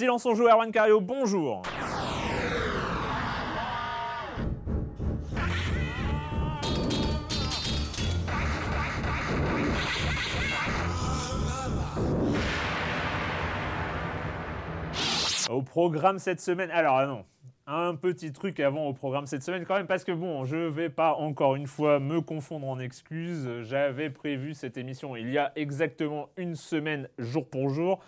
Silence on joue, Erwan Cario, bonjour. Au programme cette semaine, alors ah non, un petit truc avant au programme cette semaine quand même, parce que bon, je vais pas encore une fois me confondre en excuses. J'avais prévu cette émission il y a exactement une semaine, jour pour jour.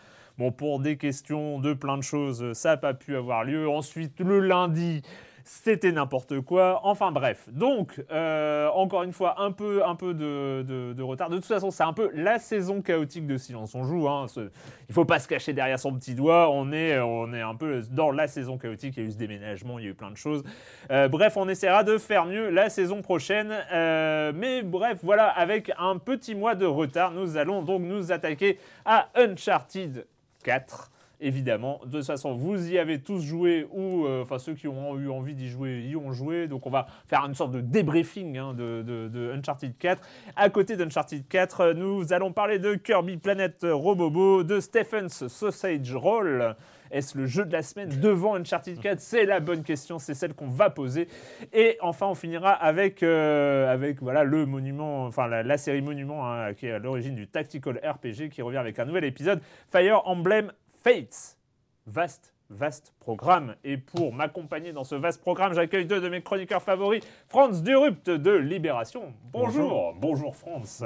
Pour des questions de plein de choses, ça n'a pas pu avoir lieu. Ensuite, le lundi, c'était n'importe quoi. Enfin bref. Donc, euh, encore une fois, un peu, un peu de retard. De toute façon, c'est un peu la saison chaotique de Silence on joue. Hein. Ce- Il faut pas se cacher derrière son petit doigt. On est, on est un peu dans la saison chaotique. Il y a eu ce déménagement, il y a eu plein de choses. Euh, bref, on essaiera de faire mieux la saison prochaine. Euh, mais bref, voilà, avec un petit mois de retard, nous allons donc nous attaquer à Uncharted 4. Évidemment, de toute façon, vous y avez tous joué ou, euh, enfin, ceux qui ont eu envie d'y jouer y ont joué. Donc, on va faire une sorte de débriefing hein, de, de- Uncharted 4. À côté d'Uncharted 4, euh, nous allons parler de Kirby Planet Robobo, de Stephen's Sausage Roll. Est-ce le jeu de la semaine devant Uncharted 4 C'est la bonne question, c'est celle qu'on va poser. Et enfin, on finira avec, euh, avec voilà, le monument, enfin la, la série Monument, hein, qui est à l'origine du Tactical RPG, qui revient avec un nouvel épisode, Fire Emblem Fates. Vaste, vaste programme. Et pour m'accompagner dans ce vaste programme, j'accueille deux de mes chroniqueurs favoris, Franz Durupt de Libération. Bonjour, bonjour, Franz.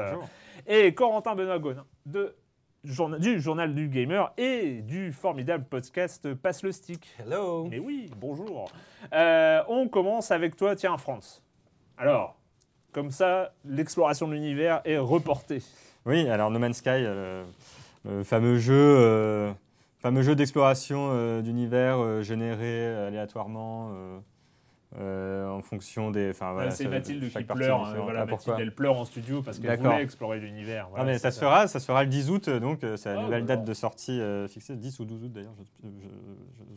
Et Corentin Benoît de du Journal du Gamer et du formidable podcast Passe le Stick. Hello. Mais oui, bonjour. Euh, on commence avec toi, tiens, France. Alors, comme ça, l'exploration de l'univers est reportée. Oui, alors No Man's Sky, euh, le fameux jeu, euh, fameux jeu d'exploration euh, d'univers euh, généré aléatoirement euh, euh, en fonction des. Enfin, voilà, c'est Mathilde qui pleure. hein, voilà, Ah, Mathilde, elle pleure en studio parce qu'elle voulait explorer l'univers. Ah, Voilà, mais c'est ça se fera, ça se fera le 10 août, donc euh, c'est la Ah, nouvelle date de sortie euh, fixée, 10 ou 12 août d'ailleurs, je, je-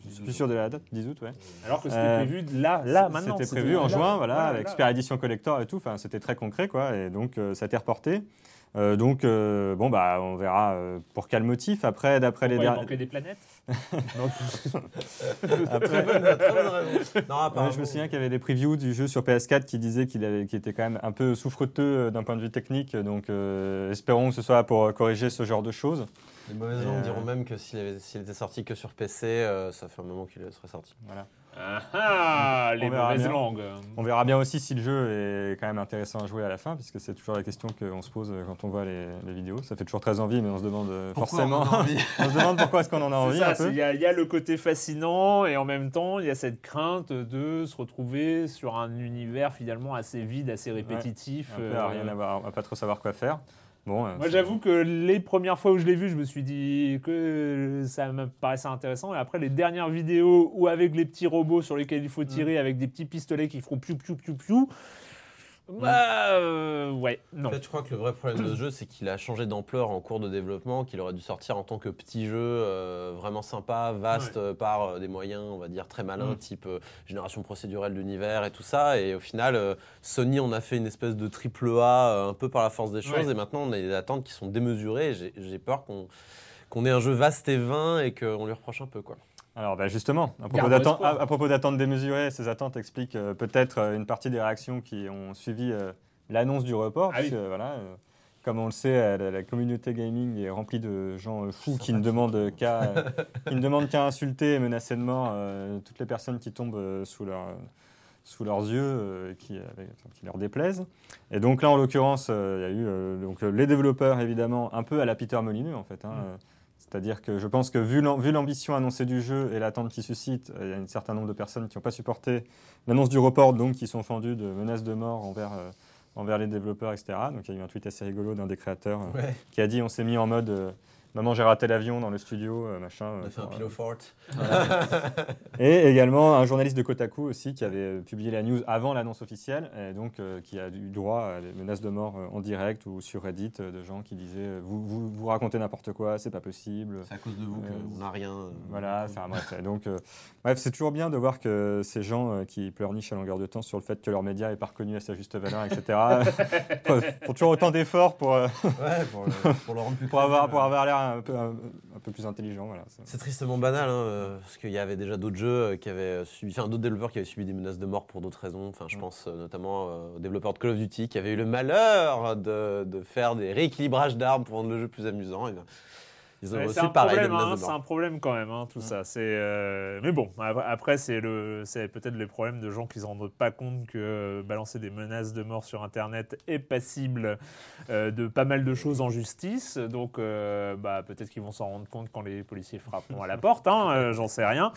je- je suis plus sûr de la date, 10 août, ouais. Alors que c'était Euh, prévu là, là, maintenant. C'était prévu en là, juin, voilà, avec là. Super Edition Collector et tout. Enfin, c'était très concret, quoi. Et donc, euh, ça a été reporté. Euh, donc, euh, bon, bah, on verra euh, pour quel motif. Après, d'après les il manquait des planètes? Après, Très bonne raison. Non, apparemment. je me souviens qu'il y avait des previews du jeu sur PS4 qui disaient qu'il était quand même un peu souffreteux euh, d'un point de vue technique. Donc, euh, espérons que ce soit pour euh, corriger ce genre de choses. Les mauvaises langues diront même que s'il était sorti que sur PC, euh, ça fait un moment qu'il serait sorti. Voilà. Ah ah, les On verra mauvaises bien. langues. On verra bien aussi si le jeu est quand même intéressant à jouer à la fin, puisque c'est toujours la question qu'on se pose quand on voit les, les vidéos. Ça fait toujours très envie, mais on se demande euh, forcément. on se demande pourquoi est-ce qu'on en a envie un il y, a- il y a le côté fascinant et en même temps il y a cette crainte de se retrouver sur un univers finalement assez vide, assez répétitif. Un peu euh, à rien à voir, à pas trop savoir quoi faire. Bon, Moi j'avoue que les premières fois où je l'ai vu, je me suis dit que ça me paraissait intéressant et après les dernières vidéos où avec les petits robots sur lesquels il faut tirer avec des petits pistolets qui feront piou piou piou piou. Bah, euh, ouais, non. En fait, je crois que le vrai problème de ce jeu, c'est qu'il a changé d'ampleur en cours de développement, qu'il aurait dû sortir en tant que petit jeu euh, vraiment sympa, vaste, Ouais. euh, par euh, des moyens, on va dire, très malins, Mm. type euh, génération procédurelle d'univers et tout ça. Et au final, euh, Sony, on a fait une espèce de triple A euh, un peu par la force des choses. Ouais. Et maintenant, on a des attentes qui sont démesurées. J'ai j'ai peur qu'on qu'on ait un jeu vaste et vain et qu'on lui reproche un peu. quoi. Alors bah, justement, à propos à, à d'attentes démesurées, ces attentes expliquent euh, peut-être euh, une partie des réactions qui ont suivi euh, l'annonce du report. Ah oui. voilà, euh, comme on le sait, la, la communauté gaming est remplie de gens fous qui ne demandent qu'à qui ne demandent qu'à insulter et menacer de mort toutes les personnes qui tombent sous leur sous leurs yeux euh, qui, qui leur déplaisent. Et donc là, en l'occurrence, euh, il y a eu donc, les développeurs, évidemment, un peu à la Peter Molineux, en fait. hein, Mm. C'est-à-dire que je pense que vu l'am- vu l'ambition annoncée du jeu et l'attente qui suscite, euh, il y a un certain nombre de personnes qui n'ont pas supporté l'annonce du report, donc qui sont fendues de menaces de mort envers, euh, envers les développeurs, etc. Donc il y a eu un tweet assez rigolo d'un des créateurs euh, qui a dit on s'est mis en mode maman j'ai raté l'avion dans le studio, euh, machin. On euh, un euh, pillow fort. et également un journaliste de Kotaku aussi qui avait publié la news avant l'annonce officielle et donc euh, qui a eu droit à des menaces de mort euh, en direct ou sur Reddit euh, de gens qui disaient vous, vous, vous racontez n'importe quoi, c'est pas possible. C'est à cause de vous qu'on n'a rien. Voilà, enfin bref. Donc, bref, c'est toujours bien de voir que ces gens qui pleurnichent à longueur de temps sur le fait que leur média n'est pas reconnu à sa juste valeur, etc., font- toujours autant d'efforts pour, Ouais, pour le, pour le rendre plus pour avoir, pour avoir l'air un peu, un, un peu plus intelligent. Voilà. C'est- tristement banal, hein, euh, parce qu'il y avait déjà d'autres jeux euh, qui avaient euh, subi, enfin d'autres développeurs qui avaient subi des menaces de mort pour d'autres raisons. Enfin, je Mm. pense notamment aux développeurs de Call of Duty qui avaient eu le malheur de, de faire des rééquilibrages d'armes pour rendre le jeu plus amusant. Et ben, ils ont aussi c'est un pareil hein, c'est un problème quand même, hein, tout ça. C'est, euh, mais bon, ap- après c'est le, c'est peut-être les problèmes de gens qui ne se rendent pas compte que euh, balancer des menaces de mort sur Internet est passible euh, de pas mal de choses en justice. Donc, bah, peut-être qu'ils vont s'en rendre compte quand les policiers frapperont à la porte. hein, j'en sais rien.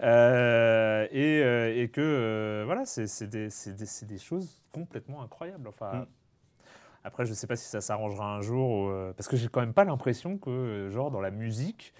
Et, et que voilà, c'est, c'est des, c'est des- c'est des choses complètement incroyables. Enfin. Mm. Après, je ne sais pas si ça s'arrangera un jour, ou, euh, parce que j'ai quand même pas l'impression que, euh, genre, dans la musique,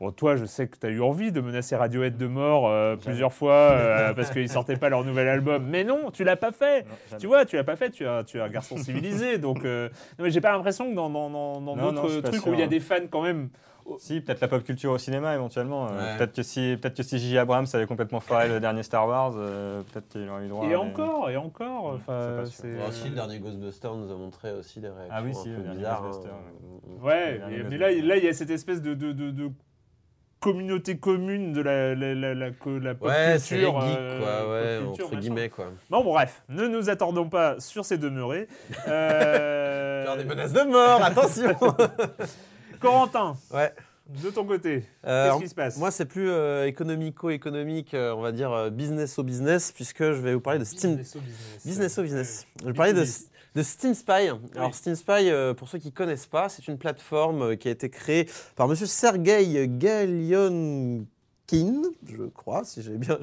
bon, toi, je sais que tu as eu envie de menacer Radiohead de mort euh, plusieurs fois euh, parce qu'ils sortaient pas leur nouvel album, mais non, tu l'as pas fait. Tu vois, tu l'as pas fait, tu es un, tu un garçon civilisé, donc euh, non, mais j'ai pas l'impression que dans d'autres trucs où il y a hein. des fans quand même. Si, peut-être la pop culture au cinéma éventuellement. euh. Peut-être que si, peut-être que si J. Abrams avait complètement foiré le dernier Star Wars, euh, peut-être qu'il aurait eu droit. Et à- encore, et encore, Mm, enfin, c'est pas sûr. c'est. Bon, aussi, le dernier Ghostbuster nous a montré aussi des réactions Ah oui, si, un le peu dernier bizarres. Ghostbuster, hein. Ouais, Le dernier mais, là, il- là, il y a cette espèce de, de, de- de communauté commune de la, la, la, la, co- la pop Ouais, c'est les culture. geeks, euh, quoi, ouais, pop culture, entre guillemets, quoi. Bon, bref, ne nous attendons pas sur ces demeurés. Euh, Faire des menaces de mort, attention Corentin, Ouais. de ton côté, Euh, qu'est-ce qui se passe? Moi, c'est plus euh, économico-économique, euh, on va dire euh, business au business, puisque je vais vous parler de Steam. Business au business. Business au business. Ouais. Je vais parler de, B2B. de Steam Spy. Alors, Steam Spy, pour ceux qui ne connaissent pas, c'est une plateforme qui a été créée par monsieur Sergei Galionkin, je crois, si j'ai bien.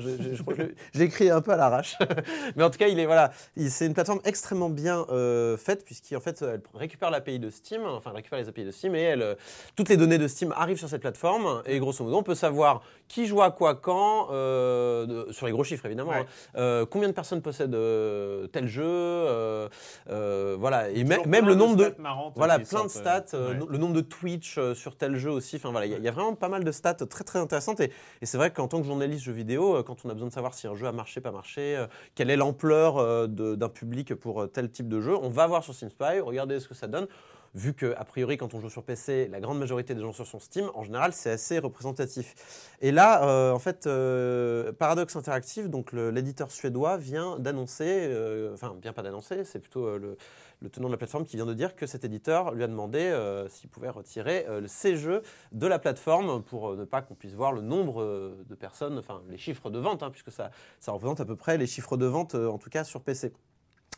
écrit un peu à l'arrache. Mais en tout cas, il est, voilà, il- c'est une plateforme extrêmement bien euh, faite, puisqu'en fait, elle récupère l'API de Steam, enfin, elle récupère les API de Steam, et elle, euh, toutes les données de Steam arrivent sur cette plateforme, et grosso modo, on peut savoir qui joue à quoi quand, euh, de- sur les gros chiffres évidemment, Ouais. hein, euh, combien de personnes possèdent tel jeu, voilà, et me- même le nombre de, voilà, plein de sortent, stats, ouais. le nombre de Twitch sur tel jeu aussi. Enfin voilà, il y, y a vraiment pas mal de stats très très intéressantes. Et, et c'est vrai qu'en tant que journaliste jeux vidéo, euh, quand on a besoin de savoir si un jeu a marché, pas marché, euh, quelle est l'ampleur euh, d'un public pour tel type de jeu, on va voir sur Steam Spy, regarder ce que ça donne. Vu que, a priori, quand on joue sur PC, la grande majorité des gens sont sur Steam, en général, c'est assez représentatif. Et là, euh, en fait, euh, Paradox Interactive, donc l'éditeur suédois, vient d'annoncer, euh, enfin, vient pas d'annoncer, c'est plutôt euh, le, le tenant de la plateforme qui vient de dire que cet éditeur lui a demandé s'il pouvait retirer ses jeux de la plateforme pour ne pas qu'on puisse voir le nombre de personnes, enfin les chiffres de vente, hein, puisque ça, représente à peu près les chiffres de vente, en tout cas sur PC.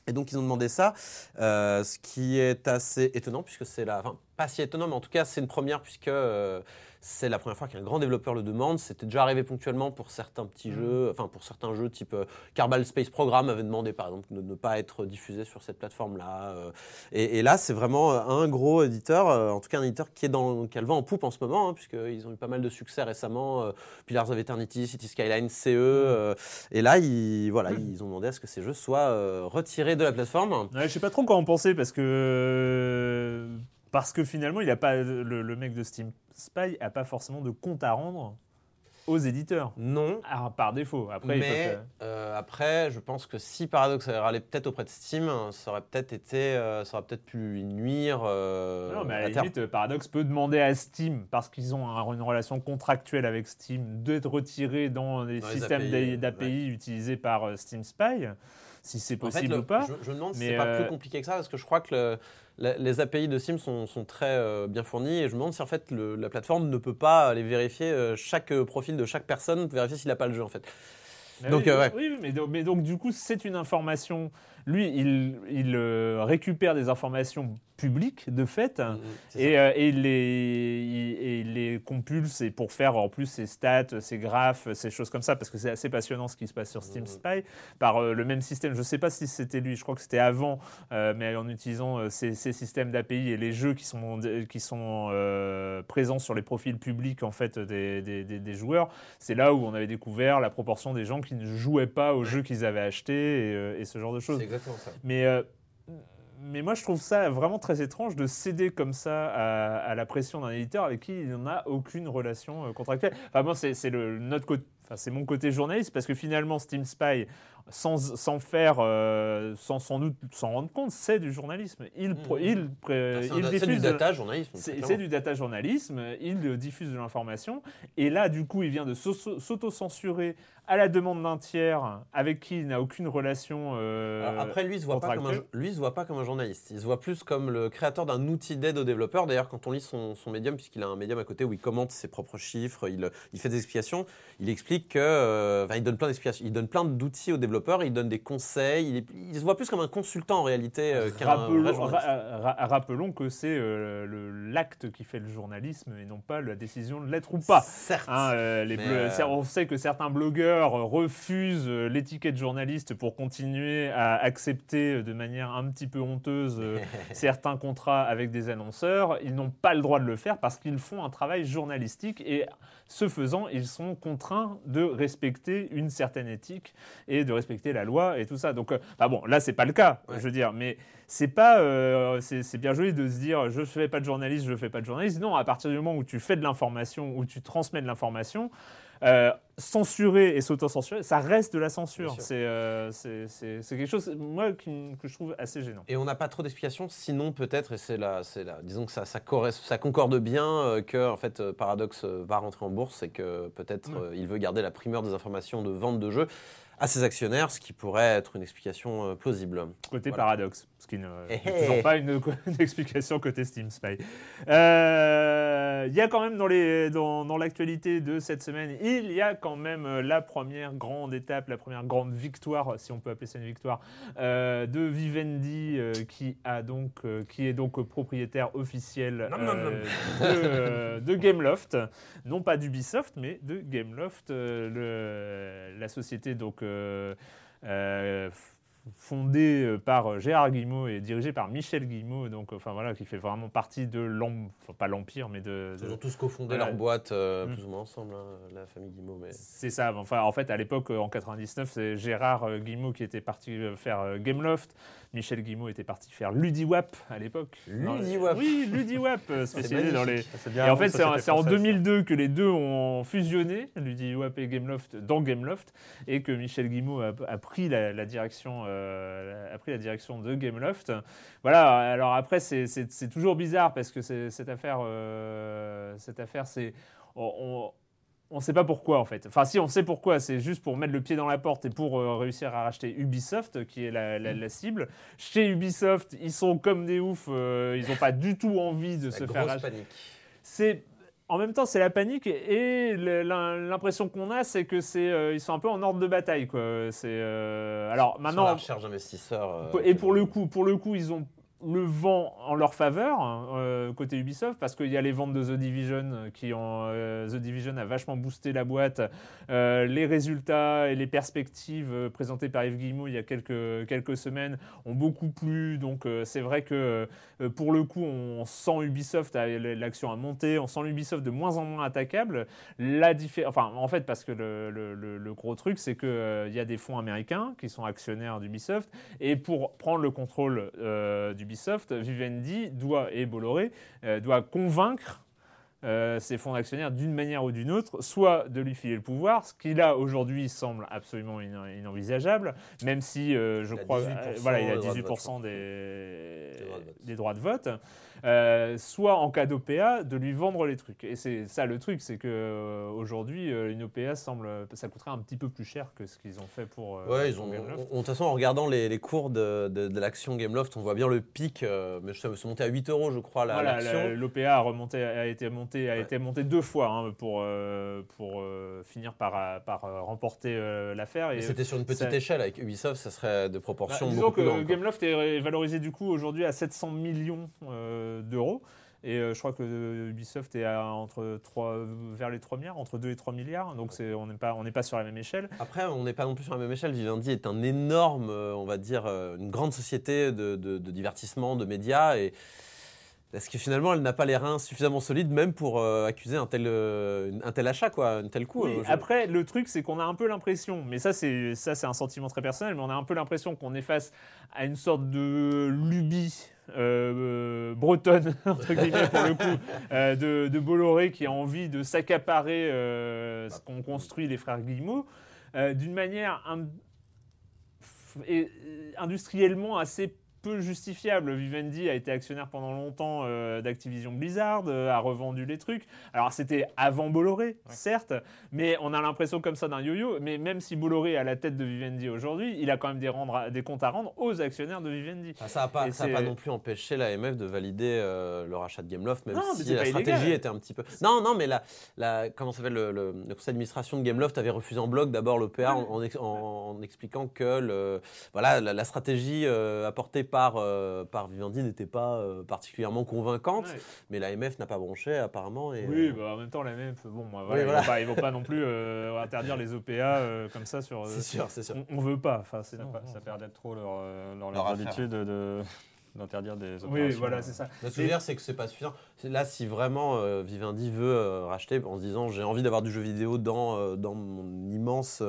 Et donc ils ont demandé ça, euh, ce qui est assez étonnant puisque c'est la, enfin pas si étonnant, mais en tout cas, c'est une première puisque euh, c'est la première fois qu'un grand développeur le demande. C'était déjà arrivé ponctuellement pour certains petits jeux, enfin pour certains jeux type euh, Kerbal Space Program avait demandé par exemple de ne pas être diffusé sur cette plateforme-là. euh. et, et là, c'est vraiment euh, un gros éditeur, euh, en tout cas un éditeur qui est dans qui a le vent en poupe en ce moment, hein, puisqu'ils ont eu pas mal de succès récemment. Pillars of Eternity, City Skyline, CE. euh, et là, ils, voilà, ils ont demandé à ce que ces jeux soient retirés de la plateforme. Ouais, je sais pas trop quoi en penser parce que parce que finalement il a pas le, le mec de Steam Spy a pas forcément de compte à rendre aux éditeurs Non. Ah, par défaut. Après, euh, après, je pense que si Paradox avait râlé peut-être auprès de Steam, ça aurait peut-être été, euh, ça aurait peut-être pu nuire. euh, non, mais à à la terme. limite, Paradox peut demander à Steam, parce qu'ils ont un- une relation contractuelle avec Steam, d'être retirés dans les Dans systèmes API, d'API utilisés par Steam Spy, si c'est En fait, possible le- ou pas. Je, je me demande si Mais, c'est pas plus compliqué que ça, parce que je crois que le- la- les API de Steam sont, sont très euh, bien fournis, et je me demande si en fait le- la plateforme ne peut pas aller vérifier euh, chaque euh, profil de chaque personne, vérifier s'il n'a pas le jeu en fait. Mais Donc, oui, ouais. oui, oui, mais, mais donc du coup, c'est une information. Lui, il, il, euh, récupère des informations publiques de fait. Et, euh, et il les, il, et il les compulse et pour faire en plus ses stats, ses graphes, ces choses comme ça, parce que c'est assez passionnant ce qui se passe sur Steam Mhm. Spy, par euh, le même système. Je ne sais pas si c'était lui, je crois que c'était avant, mais en utilisant ces, ces systèmes d'API et les jeux qui sont, qui sont présents sur les profils publics en fait des, des- des- des joueurs, c'est là où on avait découvert la proportion des gens qui ne jouaient pas aux jeux qu'ils avaient achetés et, et ce genre de choses. Mais, euh, mais moi, je trouve ça vraiment très étrange de céder comme ça à, la pression d'un éditeur avec qui il n'en a aucune relation euh, contractuelle. Enfin, c'est c'est le notre côté. Enfin, c'est mon côté journaliste parce que finalement, Steam Spy, sans, sans faire, euh, sans sans doute s'en rendre compte, c'est du journalisme. Il, pro- Mhm. il, Ah, il du diffuse de- data journalisme. c'est du data journalisme, il diffuse de l'information, et là, du coup, il vient de s'auto- s'auto-censurer à la demande d'un tiers avec qui il n'a aucune relation. euh, Alors après, lui, il se voit pas comme un, contractuelle. lui, il se voit pas comme un journaliste. Il se voit plus comme le créateur d'un outil d'aide aux développeurs. D'ailleurs, quand on lit son, son médium, puisqu'il a un médium à côté où il commente ses propres chiffres, il, il fait des explications. Il explique que, euh, il donne plein d'explications, il donne plein d'outils aux développeurs, il donne des conseils. Il, est- il se voit plus comme un consultant en réalité euh, qu'un Rappelons, journaliste. ra- ra- rappelons que c'est euh, l'acte qui fait le journalisme et non pas la décision de l'être ou pas. Certes. Hein, euh, les On sait que certains blogueurs refusent l'étiquette journaliste pour continuer à accepter de manière un petit peu honteuse certains contrats avec des annonceurs. Ils n'ont pas le droit de le faire parce qu'ils font un travail journalistique et ce faisant, ils sont contraints de respecter une certaine éthique et de respecter la loi et tout ça. Donc, bah bon, là, c'est pas le cas, Ouais. je veux dire, mais c'est pas, euh, c'est bien joli de se dire, je fais pas de journaliste, je fais pas de journaliste. Non, à partir du moment où tu fais de l'information, où tu transmets de l'information, euh, censurer et s'auto-censurer, ça reste de la censure. C'est euh, quelque chose, moi, qui que je trouve assez gênant. Et on n'a pas trop d'explications, sinon peut-être, et c'est là, c'est là, disons que ça, ça, ça concorde bien euh, que en fait Paradox va rentrer en bourse et que peut-être il veut garder la primeur des informations de vente de jeux à ses actionnaires, ce qui pourrait être une explication euh, plausible. Côté Voilà. paradoxe, ce qui ne Eh n'est eh. toujours pas une, une explication côté Steam Spy. Euh, Il y a quand même dans les- dans, dans l'actualité de cette semaine, il y a quand même euh, la première grande étape, la première grande victoire, si on peut appeler ça une victoire, euh, de Vivendi, euh, qui, a donc, qui est donc propriétaire officiel de, de Gameloft, non pas d'Ubisoft, mais de Gameloft, le- la société donc euh, fondée euh, par euh, Gérard Guillemot et dirigée par Michel Guillemot, donc enfin voilà, qui fait vraiment partie de l'empire, enfin, pas l'empire, mais de, de- Ils ont tous cofondé Voilà. leur boîte euh, Mm. plus ou moins ensemble, hein, la famille Guimau. Mais... C'est ça. Enfin, en fait, à l'époque, en 99, c'est Gérard Guillemot qui était parti faire Gameloft. Michel Guillemot était parti faire Ludiwap à l'époque. Ludiwap. Oui, Ludiwap, spécialisé dans les. Et en fait, c'est en, c'est en 2002 que les deux ont fusionné, Ludiwap et Gameloft, dans Gameloft, et que Michel Guillemot a, a pris la, la direction, euh, a pris la direction de Gameloft. Voilà. Alors après, c'est- toujours bizarre parce que cette affaire, euh, cette affaire, c'est on- on- sait pas pourquoi en fait. Enfin si, on sait pourquoi. C'est juste pour mettre le pied dans la porte et pour euh, réussir à racheter Ubisoft, qui est la, la- la cible. Chez Ubisoft, ils sont comme des oufs. euh, ils n'ont pas du tout envie de La se faire racheter. C'est en même temps, c'est la panique et l'impression qu'on a, c'est que c'est euh, ils sont un peu en ordre de bataille quoi. C'est euh, alors Sur maintenant la recherche d'investisseurs. euh, et pour le coup, pour le coup, ils ont le vent en leur faveur hein, euh, côté Ubisoft parce qu'il y a les ventes de The Division euh, qui ont euh, The Division a vachement boosté la boîte. Les résultats et les perspectives présentées par Yves Guillemot il y a quelques, quelques semaines ont beaucoup plu. Donc c'est vrai que pour le coup on sent Ubisoft l'action a monté on sent Ubisoft de moins en moins attaquable. La enfin en fait parce que le, le- gros truc c'est que il y a des fonds américains qui sont actionnaires d'Ubisoft. Et pour prendre le contrôle euh, d'Ubisoft, Vivendi doit, et Bolloré euh, doit convaincre euh, ses fonds d'actionnaires d'une manière ou d'une autre, soit de lui filer le pouvoir, ce qui là aujourd'hui semble absolument ina- inenvisageable, même si euh, je Il crois, 18% euh, voilà, il a des droits de 18% des, Des droits de vote. euh, soit en cas d'OPA de lui vendre les trucs. Et c'est ça le truc, c'est que euh, aujourd'hui euh, une OPA semble, ça coûterait un petit peu plus cher que ce qu'ils ont fait pour. euh, Ouais, ils ont. De toute façon, en regardant les, les cours de, de, de l'action Gameloft, on voit bien le pic. euh, mais ça se monté à 8 euros, je crois, la- Voilà, l'OPA a, remonté, a été a Ouais. été monté deux fois hein, pour, euh, pour euh, finir par, par euh, remporter euh, l'affaire. Et, C'était sur une petite ça- échelle. Avec Ubisoft, ça serait de bah, proportions disons que plus. Gameloft est valorisé du coup aujourd'hui à 700 millions d'euros. Et je crois que Ubisoft est à entre 3, vers les 3 milliards, entre 2 et 3 milliards. Donc c'est- on n'est pas, on pas sur la même échelle. Après, on n'est pas non plus sur la même échelle. Vivendi est un énorme, on va dire, une grande société de, de- de divertissement, de médias. Et est-ce que finalement, elle n'a pas les reins suffisamment solides même pour euh, accuser un tel, euh, un tel achat, quoi, un tel coup Oui, je- Après, le truc, c'est qu'on a un peu l'impression, mais ça, c'est ça, c'est un sentiment très personnel, mais on a un peu l'impression qu'on est face à une sorte de lubie. euh, bretonne entre guillemets pour le coup euh, de, de Bolloré qui a envie de s'accaparer euh, ce qu'ont construit les frères Guillemot d'une manière in- industriellement assez peu justifiable. Vivendi a été actionnaire pendant longtemps euh, d'Activision Blizzard, euh, a revendu les trucs. Alors c'était avant Bolloré, certes, mais on a l'impression comme ça d'un yo-yo. Mais même si Bolloré est à la tête de Vivendi aujourd'hui, il a quand même des, rendre- des comptes à rendre aux actionnaires de Vivendi. Ça n'a pas, pas non plus empêché l'AMF de valider euh, le rachat de Gameloft, même Non, si la stratégie illégal. était un petit peu. Non, non, mais la, la, comment ça s'appelle le, le- le conseil d'administration de Gameloft avait refusé en bloc d'abord l'OPA en, en, ex- en- en expliquant que le, voilà, la, la stratégie apportée par, euh, par Vivendi n'était pas euh, particulièrement convaincante, Ouais. mais l'AMF n'a pas bronché apparemment. Et, Oui, euh, bah, en même temps, la même. Bon, bah, Oui, voilà, voilà. Ils, vont pas, ils vont pas non plus euh, interdire les OPA euh, comme ça sur. c'est sûr, c'est sûr. On, on veut pas. Enfin, Ça, ça trop leur, leur, Leur habitude de- d'interdire des opérations. Oui, voilà, c'est ça. Le souvenir, c'est que c'est pas suffisant. Là, si vraiment euh, Vivendi veut euh, racheter en se disant j'ai envie d'avoir du jeu vidéo dans, euh, dans mon immense,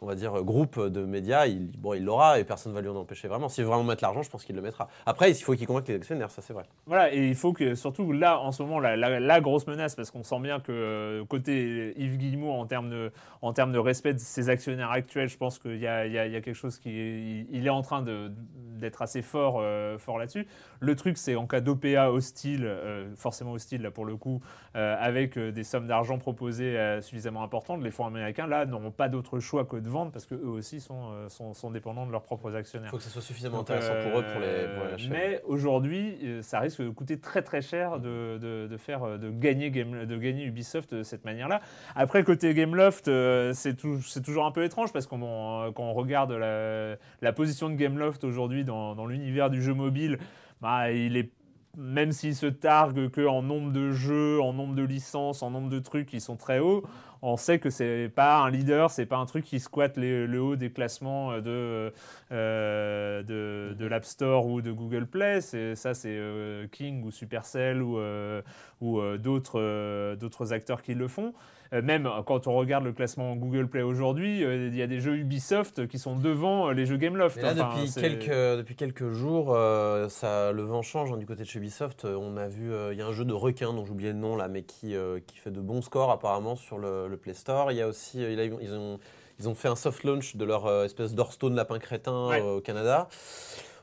on va dire, groupe de médias, il bon, il l'aura et personne ne va lui en empêcher vraiment. S'il veut vraiment mettre l'argent, je pense qu'il le mettra. Après, il faut qu'il convainque les actionnaires, ça c'est vrai. Voilà, et il faut que, surtout là, en ce moment, la, la- grosse menace, parce qu'on sent bien que côté Yves Guillemot, en termes de, en termes de respect de ses actionnaires actuels, je pense qu'il y y a- quelque chose qui est, il- est en train d'être assez fort, fort là-dessus. Le truc, c'est en cas d'OPA hostile, forcément hostile là pour le coup, euh, avec euh, des sommes d'argent proposées euh, suffisamment importantes, les fonds américains là n'auront pas d'autre choix que de vendre parce que eux aussi sont, sont, sont dépendants de leurs propres Il actionnaires. faut que ça soit suffisamment Donc, intéressant pour eux pour les, pour les. Mais aujourd'hui, ça risque de coûter très très cher de, de, de faire, de, gagner Game, de gagner Ubisoft de cette manière-là. Après, côté Gameloft, c'est tou- c'est toujours un peu étrange parce qu'on quand on regarde la, la position de Gameloft aujourd'hui dans, dans l'univers du jeu mobile, bah, il est même s'il se targue qu'en nombre de jeux, en nombre de licences, en nombre de trucs, ils sont très hauts, on sait que c'est pas un leader, c'est pas un truc qui squatte les- le haut des classements de, euh, de, de l'App Store ou de Google Play. Ça, c'est euh, King ou Supercell ou, euh, ou euh, euh, d'autres acteurs qui le font. Euh, même quand on regarde le classement Google Play aujourd'hui, euh, il y a des jeux Ubisoft qui sont devant euh, les jeux Gameloft. Là, Enfin, depuis, quelques, depuis quelques jours, euh, ça, le vent change hein, du côté de chez Ubisoft. Euh, On a vu, euh, il y a un jeu de requin dont j'oubliais le nom là, mais qui, euh, qui fait de bons scores apparemment sur le, le Play Store. Il y a aussi, euh, il a- ils, ont, ils ont fait un soft launch de leur euh, espèce d'Hearthstone lapin crétin Ouais. euh, au Canada.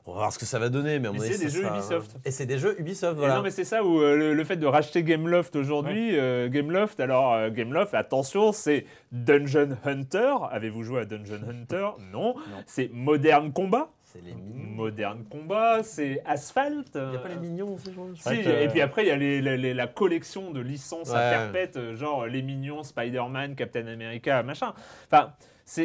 On va voir ce que ça va donner, mais à c'est des jeux sera- Ubisoft. Et c'est des jeux Ubisoft, Et voilà. Non, mais c'est ça où euh, le, le fait de racheter Gameloft aujourd'hui, euh, Gameloft, alors euh, Gameloft, attention, c'est Dungeon Hunter. Avez-vous joué à Dungeon Hunter? Non. C'est Modern Combat. C'est les mignons. Modern Combat, c'est Asphalt. Il n'y a pas les mignons aussi, je Si, que- et puis après, il y a les- les- les- la collection de licences à Ouais. perpète, euh, genre Les Mignons, Spider-Man, Captain America, machin. Enfin,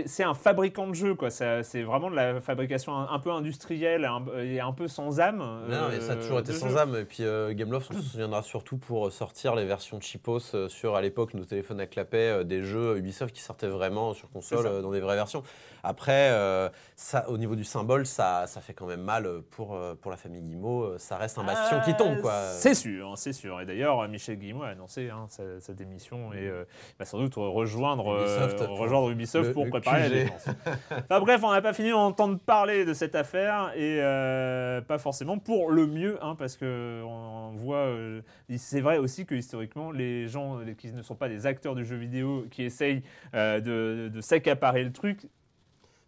c'est un fabricant de jeux, quoi. C'est vraiment de la fabrication un, un peu industrielle un, et un peu sans âme. Non, mais ça a euh, toujours été sans jeu. âme. Et puis euh, Gameloft, on se souviendra surtout pour sortir les versions cheapos euh, sur, à l'époque, nos téléphones à clapet, euh, des jeux Ubisoft qui sortaient vraiment sur console dans des vraies versions. Après, euh, ça, au niveau du symbole, ça, ça fait quand même mal pour, pour la famille Guillemot. Euh, Ça reste un bastion qui tombe, quoi. C'est sûr, c'est sûr. Et d'ailleurs, Michel Guillemot a annoncé hein, sa, sa démission et va sans doute rejoindre Ubisoft pour- rejoindre Ubisoft le- pour le la enfin bref, on n'a pas fini d'entendre parler de cette affaire et euh, pas forcément pour le mieux, hein, parce que on, on voit. euh, c'est vrai aussi que historiquement, les gens les- qui ne sont pas des acteurs du jeu vidéo qui essayent euh, de, de s'accaparer le truc,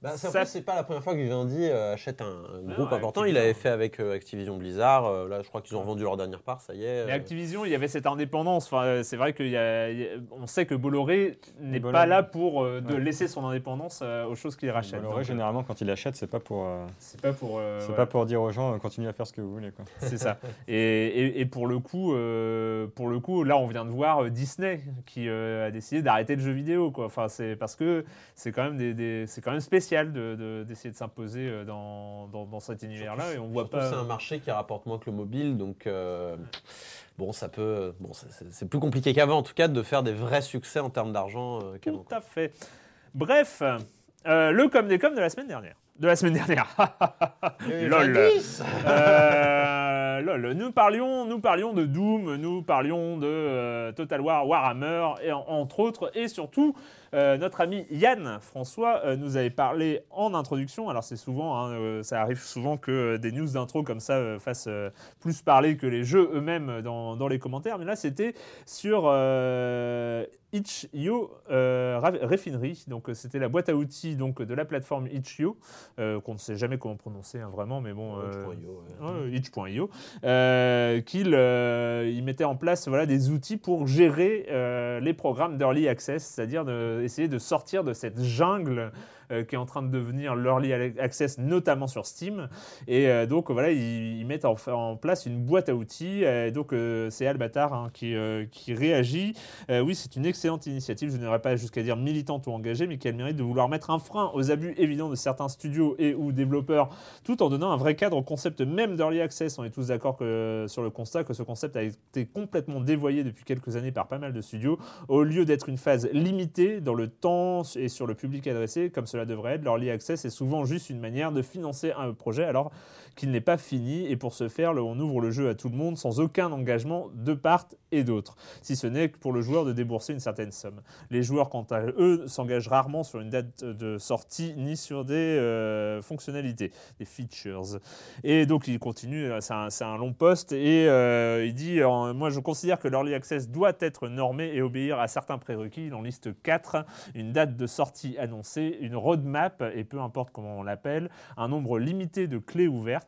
Bah, c'est Ça- c'est pas la première fois que Vivendi euh, achète un, un Ah, groupe ouais, important. Activision. Il avait fait avec euh, Activision Blizzard. Euh, là, je crois qu'ils ont revendu leur dernière part, ça y est. Mais euh. Activision, il y avait cette indépendance. Enfin, c'est vrai qu'il y a, il y a- on sait que Bolloré n'est Bolloré. pas là pour euh, de Ouais. laisser son indépendance euh, aux choses qu'il rachète. Bolloré, Donc, généralement, quand il achète, c'est pas pour, euh, c'est pas pour. euh, c'est ouais, pas pour dire aux gens, euh, continuez à faire ce que vous voulez. Quoi. C'est ça. Et, et- et pour le coup, euh, pour le coup, là, on vient de voir euh, Disney qui euh, a décidé d'arrêter le jeu vidéo. Quoi. Enfin, c'est parce que c'est quand même des, des- c'est quand même spécial de- de- d'essayer de, s'imposer euh, dans, dans, dans cet univers-là et on voit pas. C'est un marché qui rapporte moins que le mobile, donc euh, bon, ça peut. Bon, c'est- plus compliqué qu'avant, en tout cas, de faire des vrais succès en termes d'argent euh, qu'avant. Tout à fait. Bref, euh, le comme des coms de la semaine dernière. De la semaine dernière. Lol. Lol. Nous parlions, nous parlions de Doom, nous parlions de Total War, Warhammer, et en- entre autres, et surtout, euh, notre ami Yann François euh, nous avait parlé en introduction. Alors c'est souvent, hein, euh, ça arrive souvent que des news d'intro comme ça fassent plus parler que les jeux eux-mêmes dans, dans les commentaires. Mais là, c'était sur Itch.io euh, Refinery. Donc c'était la boîte à outils donc de la plateforme Itch.io euh, qu'on ne sait jamais comment prononcer hein, vraiment, mais bon. euh, Itch.io, ouais. Qu'il il mettait en place voilà, des outils pour gérer les programmes d'early access, c'est-à-dire de- essayer de sortir de cette jungle qui est en train de devenir l'early access, notamment sur Steam. Et euh, donc voilà, ils, mettent en, place une boîte à outils. Euh, donc euh, c'est Albatar hein, qui, euh, qui réagit. Euh, oui, c'est une excellente initiative. Je n'irai pas jusqu'à dire militante ou engagée, mais qui a le mérite de vouloir mettre un frein aux abus évidents de certains studios et ou développeurs tout en donnant un vrai cadre au concept même d'early access. On est tous d'accord sur le constat que ce concept a été complètement dévoyé depuis quelques années par pas mal de studios. Au lieu d'être une phase limitée dans le temps et sur le public adressé, comme cela devrait être, l'early access est souvent juste une manière de financer un projet. Alors qu'il n'est pas fini. Et pour ce faire, on ouvre le jeu à tout le monde sans aucun engagement de part et d'autre, si ce n'est que pour le joueur de débourser une certaine somme. Les joueurs, quant à eux, s'engagent rarement sur une date de sortie ni sur des euh, fonctionnalités, des features. Et donc il continue, c'est un, c'est un long post, et euh, il dit euh, Moi je considère que l'early access doit être normé et obéir à certains prérequis. Il en liste 4 une date de sortie annoncée, une roadmap, et peu importe comment on l'appelle, un nombre limité de clés ouvertes.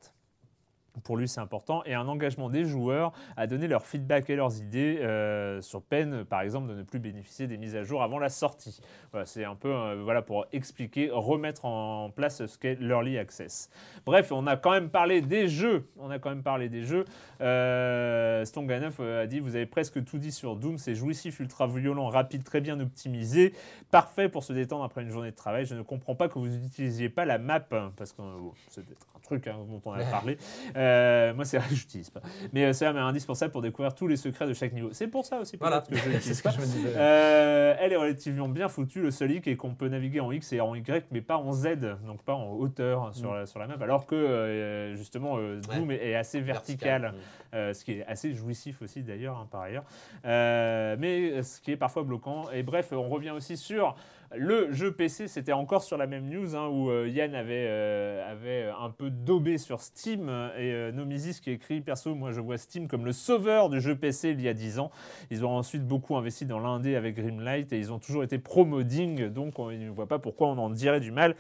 Pour lui, c'est important. Et un engagement des joueurs à donner leur feedback et leurs idées euh, sur peine, par exemple, de ne plus bénéficier des mises à jour avant la sortie. Voilà, c'est un peu euh, voilà, pour expliquer, remettre en place ce qu'est l'early access. Bref, on a quand même parlé des jeux. On a quand même parlé des jeux. Euh, Stonganov euh, a dit Vous avez presque tout dit sur Doom. C'est jouissif, ultra violent, rapide, très bien optimisé. Parfait pour se détendre après une journée de travail. Je ne comprends pas que vous n'utilisiez pas la map, hein, parce que c'est peut-être un truc hein, dont on a parlé. Euh, moi, c'est vrai que je n'utilise pas. Mais euh, c'est quand même indispensable pour découvrir tous les secrets de chaque niveau. C'est pour ça aussi Voilà, que je l'utilise ce que pas. je me disais. Euh, elle est relativement bien foutue. Le seul hic est qu'on peut naviguer en X et en Y, mais pas en Z, donc pas en hauteur sur, la, sur la map. Alors que euh, justement, euh, Doom est, est assez vertical, Vertical. euh, ce qui est assez jouissif aussi d'ailleurs, hein, par ailleurs. Euh, mais ce qui est parfois bloquant. Et bref, on revient aussi sur le jeu PC, c'était encore sur la même news hein, où euh, Yann avait, euh, avait un peu daubé sur Steam et euh, Nomisis qui écrit Perso, moi je vois Steam comme le sauveur du jeu PC il y a 10 ans. Ils ont ensuite beaucoup investi dans l'indé avec Grimlight et ils ont toujours été pro-modding, donc on ne voit pas pourquoi on en dirait du mal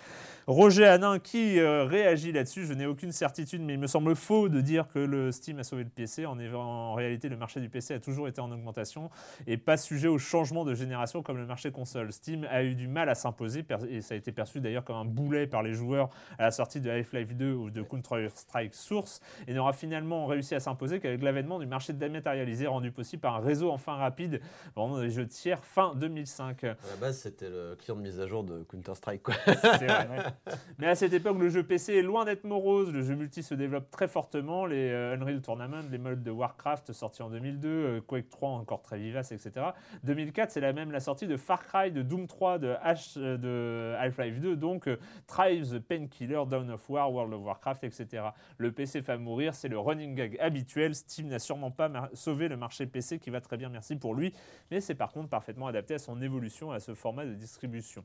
Roger Hanin qui euh, réagit là-dessus. Je n'ai aucune certitude, mais il me semble faux de dire que le Steam a sauvé le PC. En, en réalité, le marché du PC a toujours été en augmentation et pas sujet au changement de génération comme le marché console. Steam a eu du mal à s'imposer et ça a été perçu d'ailleurs comme un boulet par les joueurs à la sortie de Half-Life 2 ou de Counter-Strike Source et n'aura finalement réussi à s'imposer qu'avec l'avènement du marché dématérialisé rendu possible par un réseau enfin rapide vendant des jeux tiers fin 2005. À la base, c'était le client de mise à jour de Counter-Strike. quoi. C'est vrai. Mais à cette époque, le jeu PC est loin d'être morose. Le jeu multi se développe très fortement. Les euh, Unreal Tournament, les modes de Warcraft sortis en 2002, euh, Quake 3 encore très vivace, etc. 2004, c'est la même la sortie de Far Cry, de Doom 3, de, H, euh, de Half-Life 2, donc Tribes, Painkiller, Dawn of War, World of Warcraft, etc. Le PC fait mourir, c'est le running gag habituel. Steam n'a sûrement pas sauvé le marché PC qui va très bien, merci pour lui, mais c'est par contre parfaitement adapté à son évolution, à ce format de distribution.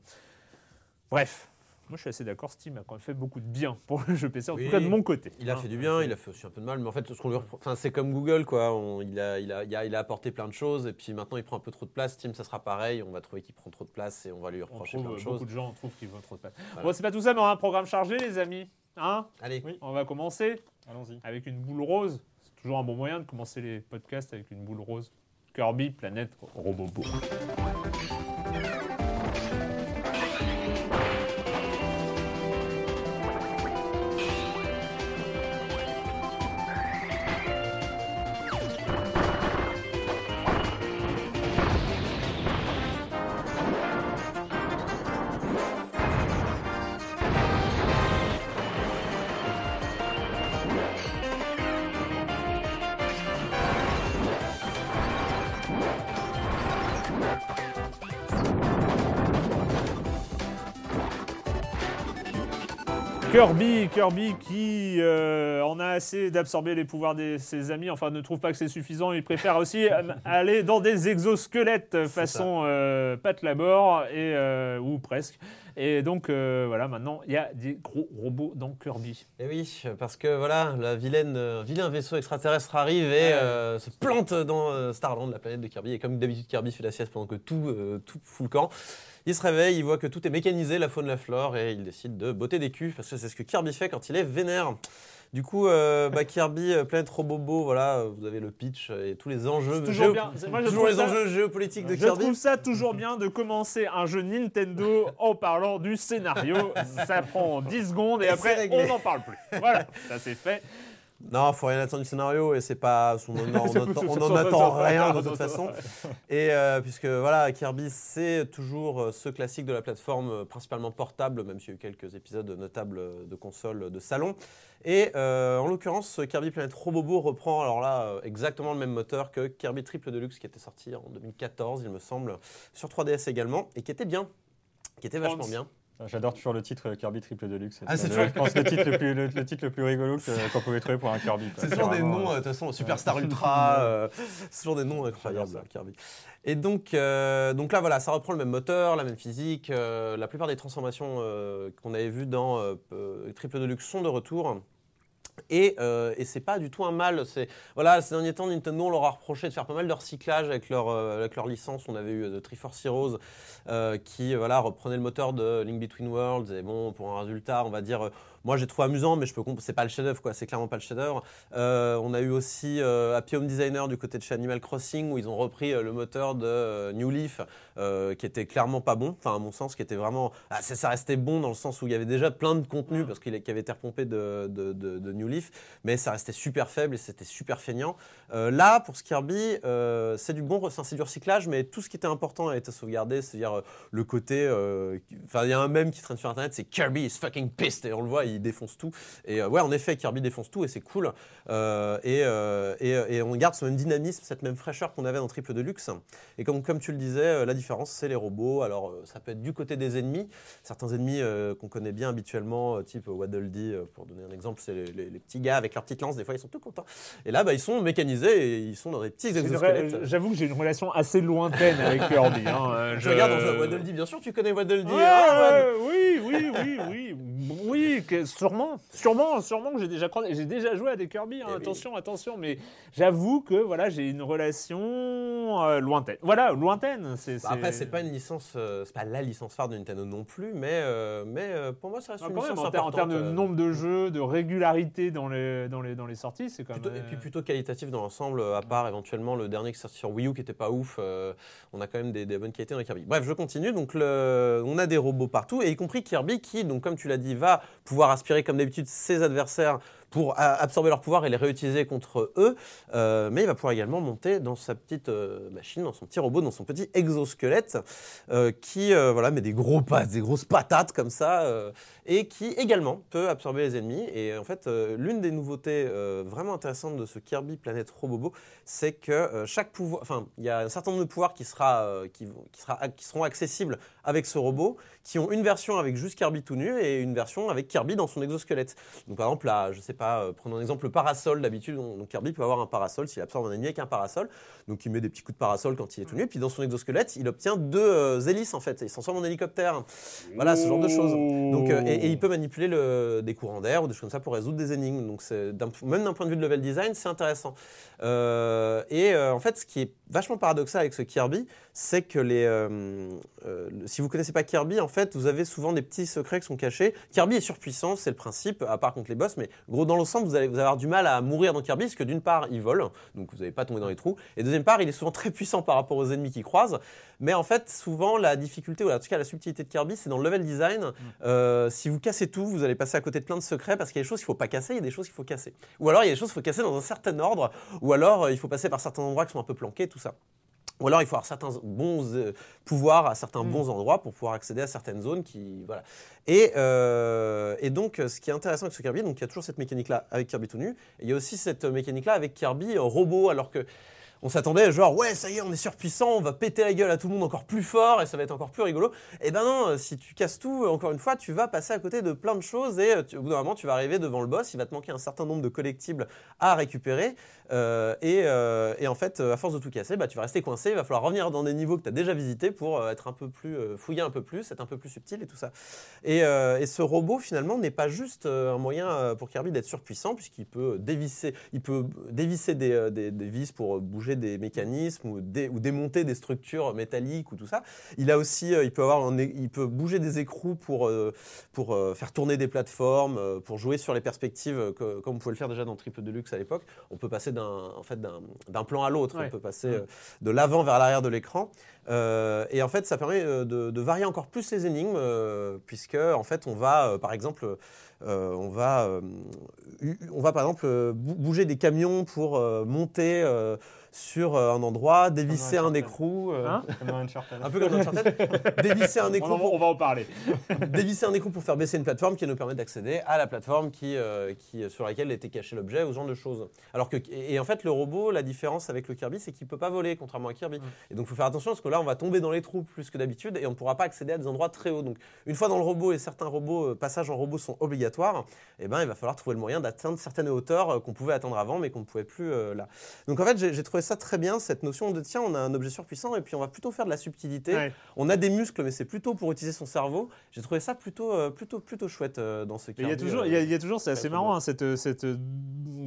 Bref, moi je suis assez d'accord, Steam a quand même fait beaucoup de bien pour le jeu PC, en Oui. tout cas de mon côté. Il a Hein. fait du bien, il a fait aussi un peu de mal, mais en fait, ce qu'on lui repro- enfin, c'est comme Google, quoi. On- il, a, il, a, il, a, il a apporté plein de choses, et puis maintenant il prend un peu trop de place. Steam, ça sera pareil, on va trouver qu'il prend trop de place et on va lui On reprocher trouve, plein de beaucoup choses. de gens trouvent qu'ils vont trop de place. Voilà. Bon, c'est pas tout ça, mais on a un programme chargé, les amis. Hein? Allez, Oui. on va commencer Allons-y. avec une boule rose. C'est toujours un bon moyen de commencer les podcasts avec une boule rose. Kirby, planète, Robobo. Kirby, Kirby qui euh, en a assez d'absorber les pouvoirs de ses amis, enfin ne trouve pas que c'est suffisant, il préfère aussi euh, aller dans des exosquelettes façon euh, Pat Labor, et, euh, ou presque. Et donc euh, voilà, maintenant il y a des gros robots dans Kirby. Et oui, parce que voilà, la vilaine, euh, vilain vaisseau extraterrestre arrive et euh, se plante dans euh, Starland, la planète de Kirby. Et comme d'habitude, Kirby fait la sieste pendant que tout, euh, tout fout le camp. Il se réveille, il voit que tout est mécanisé, la faune, la flore, et il décide de botter des culs, parce que c'est ce que Kirby fait quand il est vénère. Du coup, euh, bah, Kirby, euh, Planète Robobo, voilà, vous avez le pitch et tous les enjeux, toujours bien. Moi, je toujours les ça- enjeux géopolitiques de Je Kirby. trouve ça toujours bien de commencer un jeu Nintendo en parlant du scénario. Ça prend 10 secondes et Et après on n'en parle plus. Voilà, ça c'est fait. Non, faut rien attendre du scénario et c'est pas, on en, C'est- on attend- rien de toute façon. Et euh, puisque voilà, Kirby, c'est toujours euh, ce classique de la plateforme, euh, principalement portable, même s'il y a eu quelques épisodes notables de consoles de salon. Et euh, en l'occurrence, Kirby Planet Robobo reprend alors là exactement le même moteur que Kirby Triple Deluxe qui était sorti en 2014, il me semble, sur 3DS également, et qui était bien, qui était vachement bien. J'adore toujours le titre euh, Kirby Triple Deluxe. Ah, c'est toujours- je pense le titre le plus, le, le titre le plus rigolo qu'on pouvait trouver pour un Kirby. quoi. C'est toujours des noms, euh, euh, de toute façon, Superstar Ultra, euh, c'est toujours des noms incroyables, ça. Kirby. Et donc, euh, donc là, voilà, ça reprend le même moteur, la même physique. euh, la plupart des transformations euh, qu'on avait vues dans euh, euh, Triple Deluxe sont de retour. Et, euh, et c'est pas du tout un mal. C'est voilà, ces derniers temps, Nintendo on leur a reproché de faire pas mal de recyclage avec leur euh, avec leur licence. On avait eu euh, The Triforce Heroes qui voilà reprenait le moteur de Link Between Worlds. Et bon, pour un résultat, on va dire, moi j'ai trouvé amusant, mais je peux comp- c'est pas le chef-d'œuvre quoi. C'est clairement pas le chef-d'œuvre. Euh, on a eu aussi euh, Happy Home Designer du côté de chez Animal Crossing où ils ont repris euh, le moteur de New Leaf qui était clairement pas bon. Enfin, à mon sens, qui était vraiment. Ah, ça, restait bon dans le sens où il y avait déjà plein de contenu parce qu'il avait été repompé de, New Leaf, mais ça restait super faible et c'était super feignant. Là, pour ce Kirby, c'est du bon, c'est du recyclage, mais tout ce qui était important a été sauvegardé, c'est-à-dire le côté. Enfin, il y a un mème qui traîne sur internet, c'est Kirby is fucking pissed et on le voit, il défonce tout. Et euh, ouais, en effet, Kirby défonce tout et c'est cool. Euh, et, euh, et, et on garde ce même dynamisme, cette même fraîcheur qu'on avait dans Triple Deluxe. Et comme, comme tu le disais, la différence, c'est les robots. Alors, ça peut être du côté des ennemis. Certains ennemis qu'on connaît bien habituellement, type Waddle Dee, pour donner un exemple, c'est les, les- les petits gars avec leurs petites lances. Des fois, ils sont tout contents. Et là, bah, ils sont mécanisés et ils sont dans des petits exosquelettes. J'avoue que j'ai une relation assez lointaine avec Kirby. hein. Euh, Je regarde Waddle Dee, bien sûr, tu connais Waddle Dee. Ouais, hein, oui, oui, oui, oui. Oui, sûrement, sûrement, sûrement que j'ai déjà croisé. J'ai déjà joué à des Kirby. hein, Eh oui. attention, attention, mais j'avoue que voilà, j'ai une relation euh, lointaine. Voilà, lointaine. C'est, Bah, après, c'est pas une licence, euh, c'est pas la licence phare de Nintendo non plus, mais, euh, mais pour moi, ça reste Ah, une quand même, licence en, ter- en termes de nombre de jeux, de régularité dans les, dans les, dans les sorties, c'est quand plutôt- même. et puis plutôt qualitatif dans l'ensemble, à part éventuellement le dernier qui sorti sur Wii U qui était pas ouf. on a quand même des, des bonnes qualités dans les Kirby. Bref, je continue. Donc, le- on a des robots partout, et y compris Kirby qui, donc comme tu l'as dit, va pouvoir aspirer comme d'habitude ses adversaires pour absorber leur pouvoir et les réutiliser contre eux. Euh, mais il va pouvoir également monter dans sa petite euh, machine, dans son petit robot, dans son petit exosquelette, euh, qui voilà, met des gros pattes, des grosses patates comme ça, et qui également peut absorber les ennemis. Et en fait, l'une des nouveautés vraiment intéressantes de ce Kirby Planète Robobo, c'est que chaque pouvoir, enfin, il y a un certain nombre de pouvoirs qui, sera, qui, sera, qui seront accessibles avec ce robot, qui ont une version avec juste Kirby tout nu et une version avec Kirby dans son exosquelette. Donc par exemple, là, je sais pas, euh, prenons un exemple, le parasol. D'habitude, on- donc Kirby peut avoir un parasol s'il absorbe un ennemi avec un parasol. Donc il met des petits coups de parasol quand il est tout nu. Puis dans son exosquelette, il obtient deux euh, hélices en fait. Il s'en sort en hélicoptère. Voilà, ce genre de choses. Donc, euh, et, et il peut manipuler le- des courants d'air ou des choses comme ça pour résoudre des énigmes. Donc même d'un point de vue de level design, c'est intéressant. Euh, et euh, en fait, ce qui est vachement paradoxal avec ce Kirby, c'est que les, le- si vous connaissez pas Kirby, en fait, vous avez souvent des petits secrets qui sont cachés. Kirby est surpuissant, c'est le principe, à part contre les boss, mais gros dans l'ensemble, vous allez, vous avoir du mal à mourir dans Kirby, parce que d'une part, il vole, donc vous n'allez pas tomber dans les trous, et deuxième part, il est souvent très puissant par rapport aux ennemis qui croisent. Mais en fait, souvent, la difficulté, ou en tout cas la subtilité de Kirby, c'est dans le level design. Euh, si vous cassez tout, vous allez passer à côté de plein de secrets, parce qu'il y a des choses qu'il faut pas casser, il y a des choses qu'il faut casser. Ou alors, il y a des choses qu'il faut casser dans un certain ordre, ou alors, euh, il faut passer par certains endroits qui sont un peu planqués, tout ça. Ou alors il faut avoir certains bons euh, pouvoirs à certains bons endroits pour pouvoir accéder à certaines zones qui voilà. Et, euh, et donc ce qui est intéressant avec ce Kirby, donc il y a toujours cette mécanique là avec Kirby tout nu, et il y a aussi cette mécanique là avec Kirby euh, robot alors que on s'attendait genre ouais ça y est on est surpuissant, on va péter la gueule à tout le monde encore plus fort et ça va être encore plus rigolo. Et ben non, euh, si tu casses tout, euh, encore une fois, tu vas passer à côté de plein de choses et euh, au bout d'un moment tu vas arriver devant le boss, il va te manquer un certain nombre de collectibles à récupérer euh, et, euh, et en fait euh, à force de tout casser, bah, tu vas rester coincé, il va falloir revenir dans des niveaux que tu as déjà visités pour être un peu plus fouiller un peu plus, être un peu plus subtil et tout ça. Et, ce robot finalement n'est pas juste un moyen pour Kirby d'être surpuissant puisqu'il peut dévisser, il peut dévisser des, vis pour bouger des mécanismes ou, dé- ou démonter des structures métalliques ou tout ça. Il a aussi, il peut avoir, il peut bouger des écrous pour pour faire tourner des plateformes, pour jouer sur les perspectives comme on pouvait le faire déjà dans Triple Deluxe à l'époque. On peut passer d'un en fait plan à l'autre, Ouais. on peut passer euh, de l'avant vers l'arrière de l'écran. Euh, et en fait, ça permet euh, de, de varier encore plus les énigmes, euh, puisque en fait, on va, euh, par exemple, on va, on va par exemple bou- bouger des camions pour monter sur euh, un endroit, dévisser un Uncharted. écrou, euh, Hein Comme dans Uncharted. un peu comme dans Uncharted, dévisser un on, écrou pour on va en parler. dévisser un écrou pour faire baisser une plateforme qui nous permet d'accéder à la plateforme qui, euh, qui, sur laquelle était caché l'objet ou ce genre de choses. Alors que, et, et en fait, le robot, la différence avec le Kirby, c'est qu'il peut pas voler, contrairement à Kirby. Et donc, il faut faire attention parce que là, on va tomber dans les trous plus que d'habitude et on ne pourra pas accéder à des endroits très hauts. Donc, une fois dans le robot et certains robots, euh, passages en robot sont obligatoires, eh ben, il va falloir trouver le moyen d'atteindre certaines hauteurs euh, qu'on pouvait atteindre avant, mais qu'on ne pouvait plus euh, là. Donc, en fait, j'ai j'ai trouvé ça très bien, cette notion de tiens, on a un objet surpuissant et puis on va plutôt faire de la subtilité. Ouais. On a des muscles, mais c'est plutôt pour utiliser son cerveau. J'ai trouvé ça plutôt, euh, plutôt, plutôt chouette euh, dans ce Il y a toujours, euh, il y a, il y a toujours, c'est assez marrant, hein, cette, cette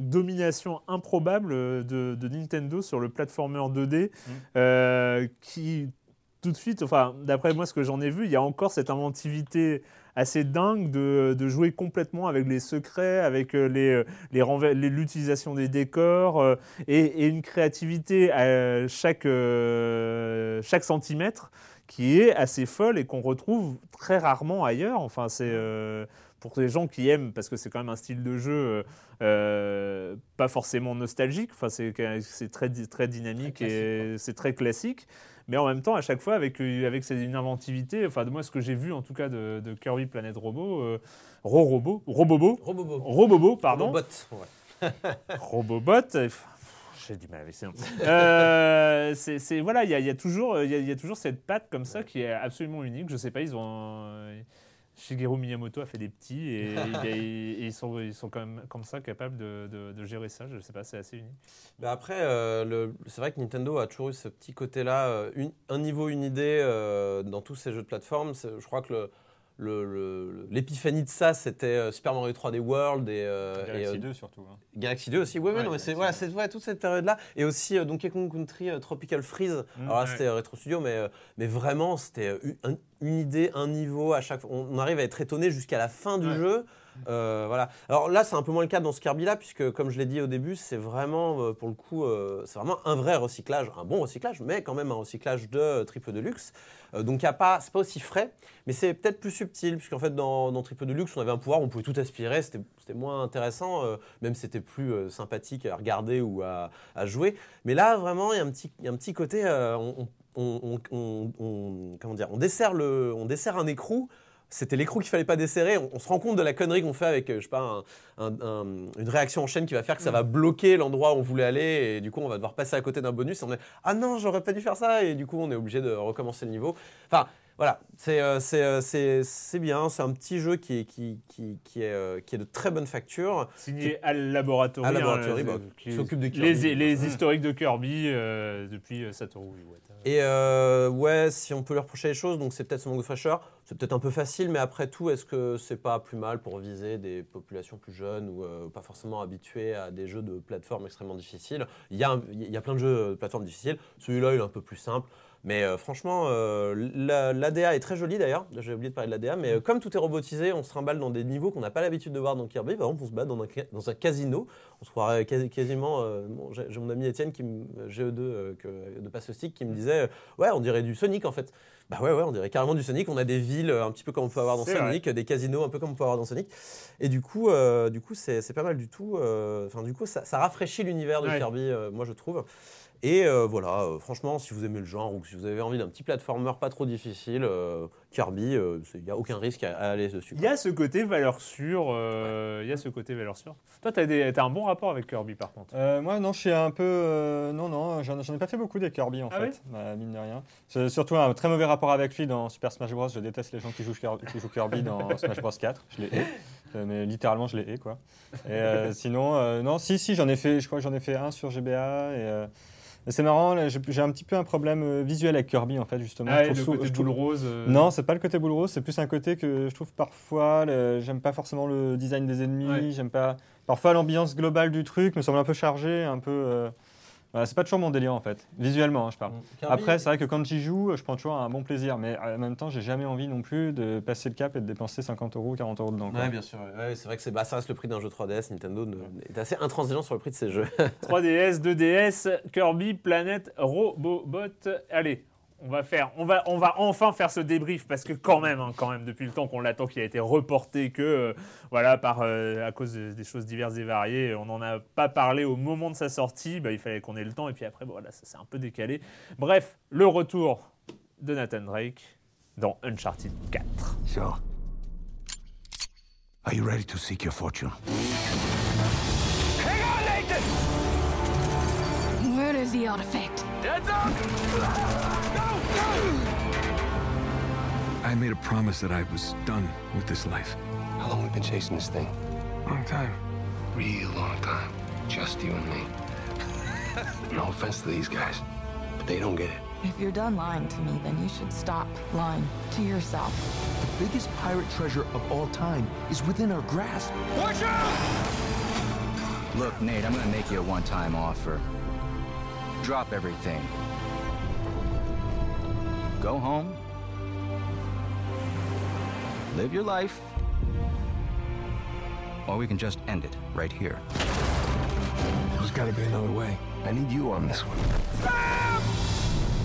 domination improbable de, de Nintendo sur le platformer 2D, euh, qui tout de suite, enfin, d'après moi ce que j'en ai vu, il y a encore cette inventivité assez dingue de, de jouer complètement avec les secrets, avec euh, les, euh, les l'utilisation des décors euh, et, et une créativité à chaque, euh, chaque centimètre qui est assez folle et qu'on retrouve très rarement ailleurs. Enfin, c'est euh, pour les gens qui aiment, parce que c'est quand même un style de jeu euh, pas forcément nostalgique. Enfin, c'est très très dynamique et c'est très classique. Mais en même temps, à chaque fois, avec, euh, avec cette- une inventivité, enfin, de moi, ce que j'ai vu en tout cas de, de Kirby Planet Robot, euh, Robobo, Robobo. Robobo, pardon, Robobot, ouais. Robobot. euh, J'ai du mal avec ça. Euh, c'est voilà, il y, a- il y a toujours, il y, a- il y a toujours cette patte comme ça qui est absolument unique. Je sais pas, ils ont. Shigeru Miyamoto a fait des petits et, ils sont, ils sont quand même comme ça capables de, gérer ça. Je sais pas, c'est assez unique. Bah après, euh, c'est vrai que Nintendo a toujours eu ce petit côté-là, euh, un niveau, une idée euh, dans tous ces jeux de plateforme. Je crois que le- l'épiphanie de ça, c'était euh, Super Mario 3D World et, euh, Galaxy euh, 2 surtout. hein. Galaxy 2 aussi. Oui, oui, Ouais, non, mais c'est voilà, 2. c'est ouais, toute cette période-là. Et aussi euh, Donkey Kong Country euh, Tropical Freeze. Alors là, ouais. c'était euh, Retro Studio, mais, euh, mais vraiment, c'était euh, une, un- une idée, un niveau à chaque fois. On, on arrive à être étonné jusqu'à la fin du Ouais. jeu. Euh, voilà. Alors là, c'est un peu moins le cas dans ce Kirby-là, puisque comme je l'ai dit au début, c'est vraiment, euh, pour le coup, euh, c'est vraiment un vrai recyclage, un bon recyclage, mais quand même un recyclage de Triple Deluxe. Euh, donc, c'est pas aussi frais, mais c'est peut-être plus subtil, puisqu'en fait, dans, dans Triple Deluxe, on avait un pouvoir, on pouvait tout aspirer, c'était moins intéressant, même c'était plus sympathique à regarder ou à, jouer. Mais là, vraiment, il y a un petit, y a un petit côté, on, on- comment dire, on le, on dessert un écrou. C'était l'écrou qu'il fallait pas desserrer. On, on se rend compte de la connerie qu'on fait avec, euh, je sais pas, un- un- un- une réaction en chaîne qui va faire que ça va bloquer l'endroit où on voulait aller et du coup on va devoir passer à côté d'un bonus. Et on est ah non, j'aurais pas dû faire ça et du coup on est obligé de recommencer le niveau. Enfin voilà, c'est euh, euh, bien. C'est un petit jeu qui est, qui, qui, qui est, euh, qui est de très bonne facture. Signé Al Laboratory. Al Laboratory, hein, bah, qui s'occupe de Kirby. Les, les historiques de Kirby euh, depuis euh, Satoru Iwata. Et euh, ouais, si on peut leur reprocher les choses, donc c'est peut-être ce manque de fraîcheur. C'est peut-être un peu facile, mais après tout, est-ce que c'est pas plus mal pour viser des populations plus jeunes ou euh, pas forcément habituées à des jeux de plateforme extrêmement difficiles? Il y, a un- il y a plein de jeux de plateforme difficiles. Celui-là, il est un peu plus simple. Mais euh, franchement, euh, la- l'ADA est très jolie d'ailleurs. J'ai oublié de parler de l'ADA. Mais euh, comme tout est robotisé, on se trimballe dans des niveaux qu'on n'a pas l'habitude de voir dans Kirby. Par exemple, on se bat dans un, ca- dans un casino. On se croirait quasi- quasiment. bon, J'ai mon ami Étienne, qui me- GE2 euh, que- de Passe Stick, qui me disait Ouais, on dirait du Sonic en fait. Bah ouais, ouais, on dirait carrément du Sonic. On a des villes un petit peu comme on peut avoir dans vrai. Sonic, des casinos un peu comme on peut avoir dans Sonic. Et du coup, du coup, c'est pas mal du tout. Enfin, du coup, ça, ça rafraîchit l'univers de Ouais. Kirby, moi je trouve. Et euh, voilà, euh, franchement, si vous aimez le genre ou si vous avez envie d'un petit platformer pas trop difficile, euh, Kirby, il n'y a aucun risque à, à aller dessus. Il y a ce côté valeur sûre. euh, Il y a ce côté valeur sûre. Toi, tu as, un bon rapport avec Kirby par contre. Euh, moi, non, je suis un peu. euh, non, non, j'en ai pas fait beaucoup des Kirby en Ah fait, bah, mine de rien. J'ai surtout un très mauvais rapport avec lui dans Super Smash Bros. Je déteste les gens qui jouent, qui jouent Kirby dans Smash Bros 4. Je les hais. Mais littéralement, je les hais, quoi. Et euh, sinon, euh, non, si, si, j'en ai fait, je crois que j'en ai fait un sur GBA. Et, c'est marrant, j'ai un petit peu un problème euh, visuel avec Kirby en fait, justement. Ah, Je trouve le côté je boule rose. euh, non, c'est pas le côté boule rose, c'est plus un côté que je trouve parfois, le- j'aime pas forcément le design des ennemis, Ouais. j'aime pas. Parfois l'ambiance globale du truc me semble un peu chargée, un peu. euh, voilà, c'est pas toujours mon délire en fait, visuellement, hein, je parle. Kirby, Après, c'est vrai que quand j'y joue, je prends toujours un bon plaisir, mais en même temps, j'ai jamais envie non plus de passer le cap et de dépenser 50 euros ou 40 euros dedans. quoi. Ouais, bien sûr. Ouais, c'est vrai que c'est- bah, ça reste le prix d'un jeu 3DS. Nintendo ne- est assez intransigeant sur le prix de ses jeux. 3DS, 2DS, Kirby, Planète, Robobot. Allez, on va faire, on va, on va enfin faire ce débrief parce que quand même, hein, quand même, depuis le temps qu'on l'attend, qu'il a été reporté, que euh, voilà, par euh, à cause de- des choses diverses et variées, on n'en a pas parlé au moment de sa sortie. Bah, il fallait qu'on ait le temps et puis après, bon, voilà, ça s'est un peu décalé. Bref, le retour de Nathan Drake dans Uncharted 4. So, are you ready to seek your fortune? Where is the artifact? I made a promise that I was done with this life. How long have we been chasing this thing? Long time. Real long time. Just you and me. no offense to these guys, but they don't get it. If you're done lying to me, then you should stop lying to yourself. The biggest pirate treasure of all time is within our grasp. Watch out! Look, Nate, I'm gonna make you a one-time offer. Drop everything. Go home. Live your life. Or we can just end it right here. There's gotta be another way. I need you on this one.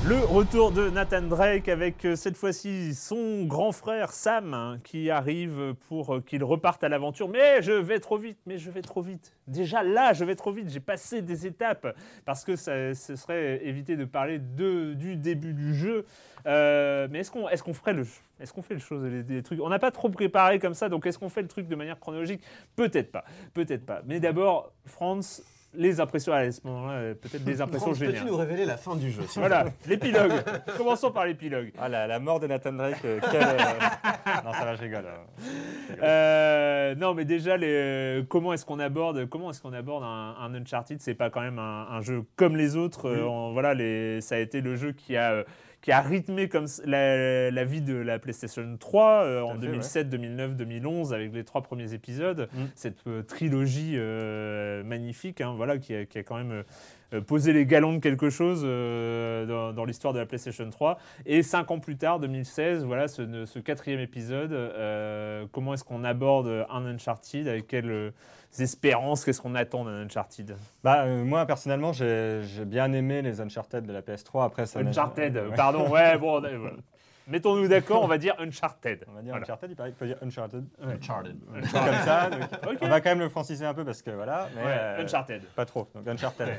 Le retour de Nathan Drake avec euh, cette fois-ci son grand frère Sam hein, qui arrive pour euh, qu'il reparte à l'aventure. Mais je vais trop vite, mais je vais trop vite. Déjà là, je vais trop vite. J'ai passé des étapes parce que ça, ce serait éviter de parler du début du jeu. Euh, mais est-ce qu'on est ferait le est-ce qu'on fait le chose les, les trucs? On n'a pas trop préparé comme ça, donc est-ce qu'on fait le truc de manière chronologique? Peut-être pas, peut-être pas. Mais d'abord, France, les impressions à ce moment-là, euh, peut-être des impressions Franck, Peux-tu générales. nous révéler la fin du jeu Voilà, l'épilogue. Commençons par l'épilogue. Ah, la, la mort de Nathan Drake, euh, euh, Non, ça va, je rigole. euh. Euh, non, mais déjà, les, comment est-ce qu'on aborde, comment est-ce qu'on aborde un, un Uncharted? C'est pas quand même un, un jeu comme les autres. euh, voilà, les, ça a été le jeu qui a euh, qui a rythmé comme la, la vie de la PlayStation 3 euh, en à fait, 2007, 2009, 2011 avec les trois premiers épisodes, Mm. cette euh, trilogie euh, magnifique, hein, voilà, qui a, qui a quand même posé les galons de quelque chose dans, dans l'histoire de la PlayStation 3. Et cinq ans plus tard, 2016, voilà ce, quatrième épisode. comment est-ce qu'on aborde un Uncharted Avec euh, espérances Qu'est-ce qu'on attend d'un Uncharted? Bah, euh, moi, personnellement, j'ai bien aimé les Uncharted de la PS3. Après, ça Uncharted, Ouais. pardon, ouais, bon, euh, voilà. Mettons-nous d'accord, on va dire Uncharted. On va dire Voilà. Uncharted, il paraît qu'il faut dire Uncharted. Ouais. Uncharted. Comme ça. donc. On va quand même le franciser un peu parce que voilà. Mais, Ouais, euh, Uncharted. Pas trop. Donc Uncharted.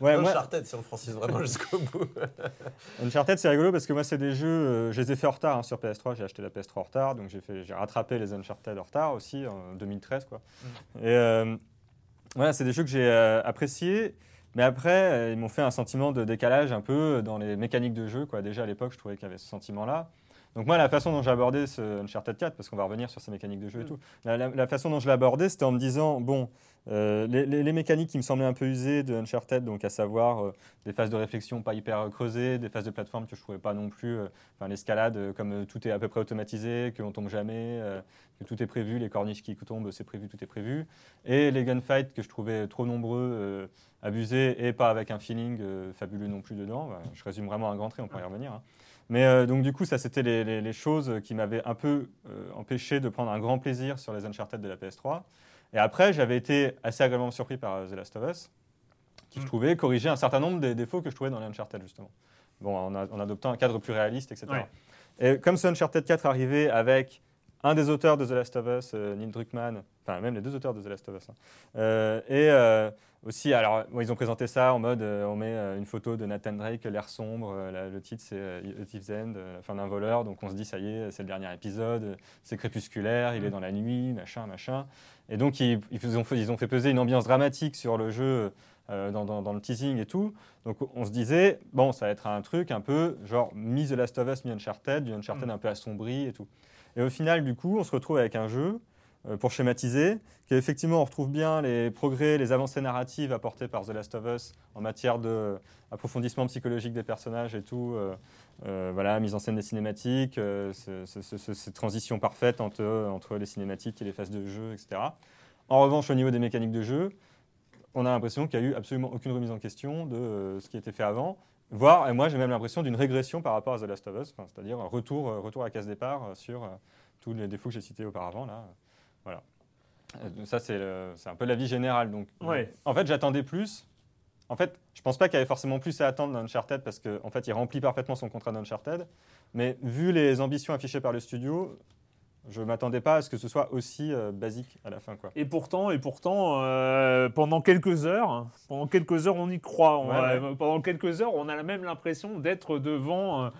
Ouais, moi, Uncharted, si on francise vraiment jusqu'au bout. Uncharted, c'est rigolo parce que moi, c'est des jeux, euh, je les ai fait en retard hein, sur PS3. J'ai acheté la PS3 en retard, donc j'ai rattrapé les Uncharted en retard aussi en 2013, quoi. Et euh, voilà, c'est des jeux que j'ai euh, appréciés. Mais après, ils m'ont fait un sentiment de décalage un peu dans les mécaniques de jeu. Quoi. Déjà à l'époque, je trouvais qu'il y avait ce sentiment-là. Donc moi, la façon dont j'ai abordé ce Uncharted 4, parce qu'on va revenir sur ces mécaniques de jeu et tout, la, la- la façon dont je l'ai abordé, c'était en me disant, bon, euh, les, mécaniques qui me semblaient un peu usées de Uncharted, donc à savoir euh, des phases de réflexion pas hyper creusées, des phases de plateforme que je trouvais pas non plus, euh, l'escalade, comme tout est à peu près automatisé, qu'on tombe jamais, que tout est prévu, les corniches qui tombent, c'est prévu, tout est prévu, et les gunfights que je trouvais trop nombreux, abusés et pas avec un feeling fabuleux non plus dedans. Je résume vraiment un grand trait, on pourra y revenir. hein. Mais donc du coup, ça c'était les, choses qui m'avaient un peu empêché de prendre un grand plaisir sur les Uncharted de la PS3. Et après, j'avais été assez agréablement surpris par euh, The Last of Us, qui je Mm. trouvais corrigeait un certain nombre des défauts que je trouvais dans les Uncharted justement. Bon, en, a- en adoptant un cadre plus réaliste, etc. Ouais. Et comme ce Uncharted 4 arrivait avec un des auteurs de The Last of Us, euh, Neil Druckmann, enfin même les deux auteurs de The Last of Us, hein, euh, et aussi, alors bon, ils ont présenté ça en mode euh, on met euh, une photo de Nathan Drake, l'air sombre, euh, la- le titre c'est A Thief's End, la fin d'un voleur, donc on se dit ça y est, c'est le dernier épisode, c'est crépusculaire, il est dans la nuit, machin, machin. Et donc ils, ils ont fait, ils ont fait peser une ambiance dramatique sur le jeu dans, dans- dans le teasing et tout. Donc on se disait, bon, ça va être un truc un peu genre mi The Last of Us, mi Uncharted, du Uncharted Mm. un peu assombri et tout. Et au final, du coup, on se retrouve avec un jeu, pour schématiser, qu'effectivement on retrouve bien les progrès, les avancées narratives apportées par The Last of Us en matière d'approfondissement psychologique des personnages et tout. euh, euh, voilà, mise en scène des cinématiques, euh, ce- ce- ce- ce- cette transition parfaite entre, entre les cinématiques et les phases de jeu, etc. En revanche, au niveau des mécaniques de jeu, on a l'impression qu'il n'y a eu absolument aucune remise en question de euh, ce qui était fait avant. Voire, et moi j'ai même l'impression d'une régression par rapport à The Last of Us, c'est-à-dire un retour, euh, retour à la case départ euh, sur euh, tous les défauts que j'ai cités auparavant. Là. Voilà. Euh, Ça, c'est un peu l'avis général. Donc, Ouais. En fait, j'attendais plus. En fait, je pense pas qu'il y avait forcément plus à attendre d'Uncharted parce qu'en en fait, il remplit parfaitement son contrat d'Uncharted. Mais vu les ambitions affichées par le studio, je m'attendais pas à ce que ce soit aussi euh, basique à la fin. Quoi. Et pourtant, et pourtant euh, pendant quelques heures, pendant quelques heures, on y croit. On- Ouais, ouais. pendant quelques heures, on a même l'impression d'être devant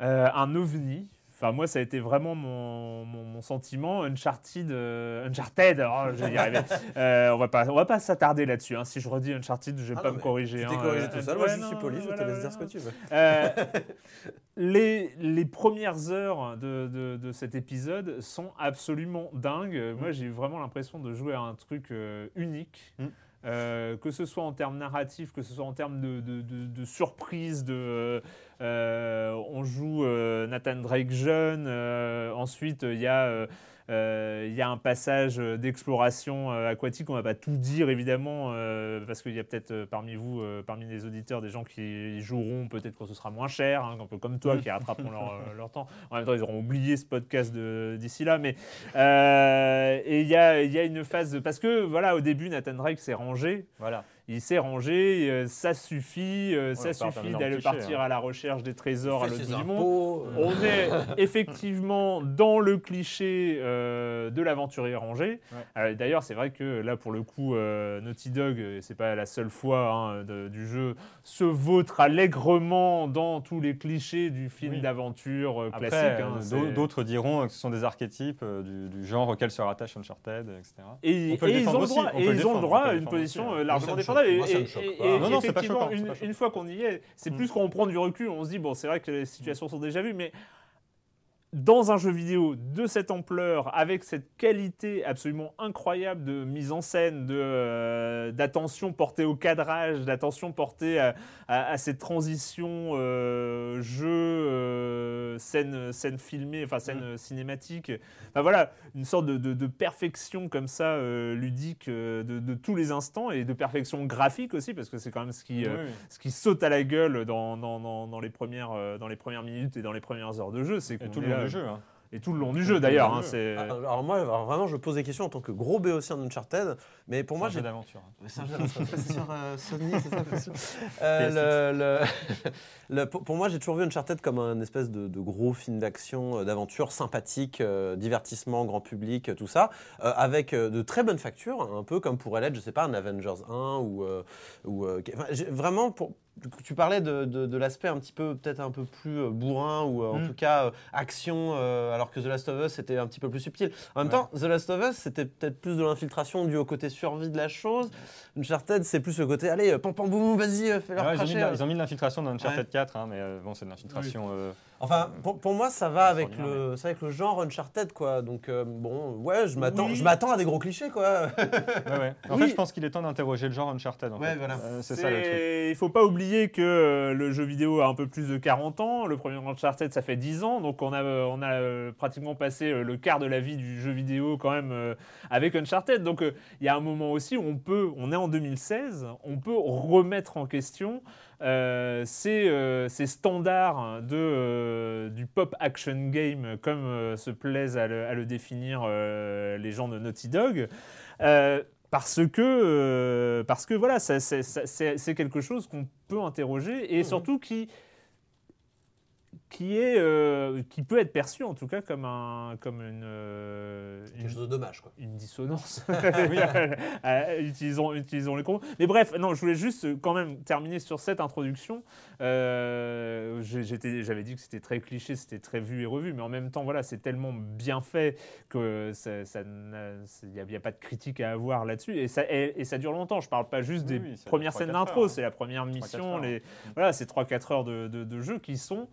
un ovni. Enfin, moi, ça a été vraiment mon, mon- mon sentiment. Uncharted, euh, Uncharted, oh, je vais y arriver. Euh, on va pas, on va pas s'attarder là-dessus. hein. Si je redis Uncharted, je vais Ah pas non, me corriger. Tu hein. t'es corrigé Euh, tout seul. Moi, ouais, je suis poli, je te voilà, laisse dire voilà. ce que tu veux. Euh, les, les premières heures de, de- de cet épisode sont absolument dingues. Moi, j'ai eu vraiment l'impression de jouer à un truc unique. Mm. Que ce soit en termes narratifs, que ce soit en termes de, de, surprise, de, on joue euh, Nathan Drake jeune, euh, ensuite il y a euh, euh, un passage euh, d'exploration euh, aquatique. On ne va pas tout dire évidemment euh, parce qu'il y a peut-être euh, parmi vous, euh, parmi les auditeurs, des gens qui joueront peut-être quand ce sera moins cher, hein, un peu comme toi qui rattraperont leur, euh, temps. En même temps, ils auront oublié ce podcast d'ici là. Mais euh, et il y a, il y a une phase de- parce que voilà, au début, Nathan Drake s'est rangé. Voilà. Il s'est rangé, euh, ça suffit, euh, ça Ouais, suffit d'aller partir hein. à la recherche des trésors à l'autre bout du monde. impôts, euh, On est effectivement dans le cliché euh, de l'aventurier rangé. Ouais. Euh, D'ailleurs, c'est vrai que là, pour le coup, euh, Naughty Dog, c'est pas la seule fois hein, de- du jeu, se vautre allègrement dans tous les clichés du film Oui. d'aventure euh, Après, classique. hein, d'autres diront que ce sont des archétypes euh, du, du genre auquel se rattache Uncharted, etc. Et, On peut le et ils ont droit, on et peut le ils ont le droit on à une position aussi, largement Moi, ça me défendable. choque- Et, moi, ça me et- choque et- pas. et Non, non, c'est pas effectivement, choquant, c'est une, pas choquant. une fois qu'on y est, c'est Mm. plus qu'on prend du recul, on se dit bon, c'est vrai que les situations sont déjà vues, mais dans un jeu vidéo de cette ampleur, avec cette qualité absolument incroyable de mise en scène, euh, d'attention portée au cadrage, d'attention portée à, à- à cette transition euh, jeu, euh, scène, scène filmée, enfin scène euh, cinématique. Enfin voilà, une sorte de, de- de perfection comme ça, euh, ludique, euh, de, de tous les instants, et de perfection graphique aussi, parce que c'est quand même ce qui, ce qui saute à la gueule dans, dans, dans, dans les, premières, dans les premières minutes et dans les premières heures de jeu. C'est tout le long là- du jeu. hein. Et tout le long du jeu le d'ailleurs. hein, Ah, Alors moi, alors vraiment, je pose des questions en tant que gros béotien d'Uncharted, mais pour moi, C'est un j'ai jeu d'aventure. hein. Mais C'est un jeu d'aventure. Ça, c'est sur euh, Sony, c'est ça c'est sûr. Euh, le- le- le- pour, pour moi, j'ai toujours vu Uncharted comme un espèce de, de gros film d'action, euh, d'aventure sympathique, euh, divertissement, grand public, euh, tout ça, euh, avec de très bonnes factures, un peu comme pourrait l'être, je sais pas, un Avengers 1 ou. euh, ou euh, enfin, vraiment, pour, tu parlais de, de- de l'aspect un petit peu, peut-être un peu plus euh, bourrin ou euh, en Mm. tout cas euh, action, euh, alors que The Last of Us c'était un petit peu plus subtil. En même Ouais. temps, The Last of Us c'était peut-être plus de l'infiltration dû au côté survie de la chose. Uncharted, c'est plus le côté, allez, pam pam boum, vas-y, euh, fais-leur Ouais, ils, ont mis cracher. ils ont mis de l'infiltration dans Uncharted Ouais. 4, hein, mais euh, bon, c'est de l'infiltration. Enfin, pour, pour moi, ça va avec Extraordinaire, le, ça va avec le genre Uncharted, quoi. Donc, euh, bon, ouais, je m'attends, Oui. je m'attends à des gros clichés, quoi. ouais, ouais. En Oui. fait, je pense qu'il est temps d'interroger le genre Uncharted. En Ouais, fait. voilà. Euh, c'est ça le truc. Il faut pas oublier que euh, le jeu vidéo a un peu plus de 40 ans. Le premier Uncharted, ça fait 10 ans. Donc on a, on a pratiquement passé le quart de la vie du jeu vidéo quand même avec Uncharted. Donc il y a un moment aussi où on peut, on est en 2016, on peut remettre en question euh, ces, euh, ces standards de, euh, du pop action game comme euh, se plaisent à le, à le définir euh, les gens de Naughty Dog. Euh, parce que, euh, parce que voilà, c'est- quelque chose qu'on peut interroger et surtout qui, qui, est, euh, qui peut être perçu en tout cas comme, un, comme une, euh, une, Quelque chose de dommage, quoi. une dissonance. Euh, utilisons, utilisons les gros. Mais bref, non, je voulais juste quand même terminer sur cette introduction. Euh, J'avais dit que c'était très cliché, c'était très vu et revu, mais en même temps, voilà, c'est tellement bien fait que ça- il n'y a, il y a pas de critique à avoir là-dessus. Et ça, et, et ça dure longtemps. Je parle pas juste Oui, des oui, premières scènes 3-4 heures, d'intro, hein. c'est la première 3-4 mission. heures. Les, voilà, c'est 3-4 heures de, de- de jeu qui sont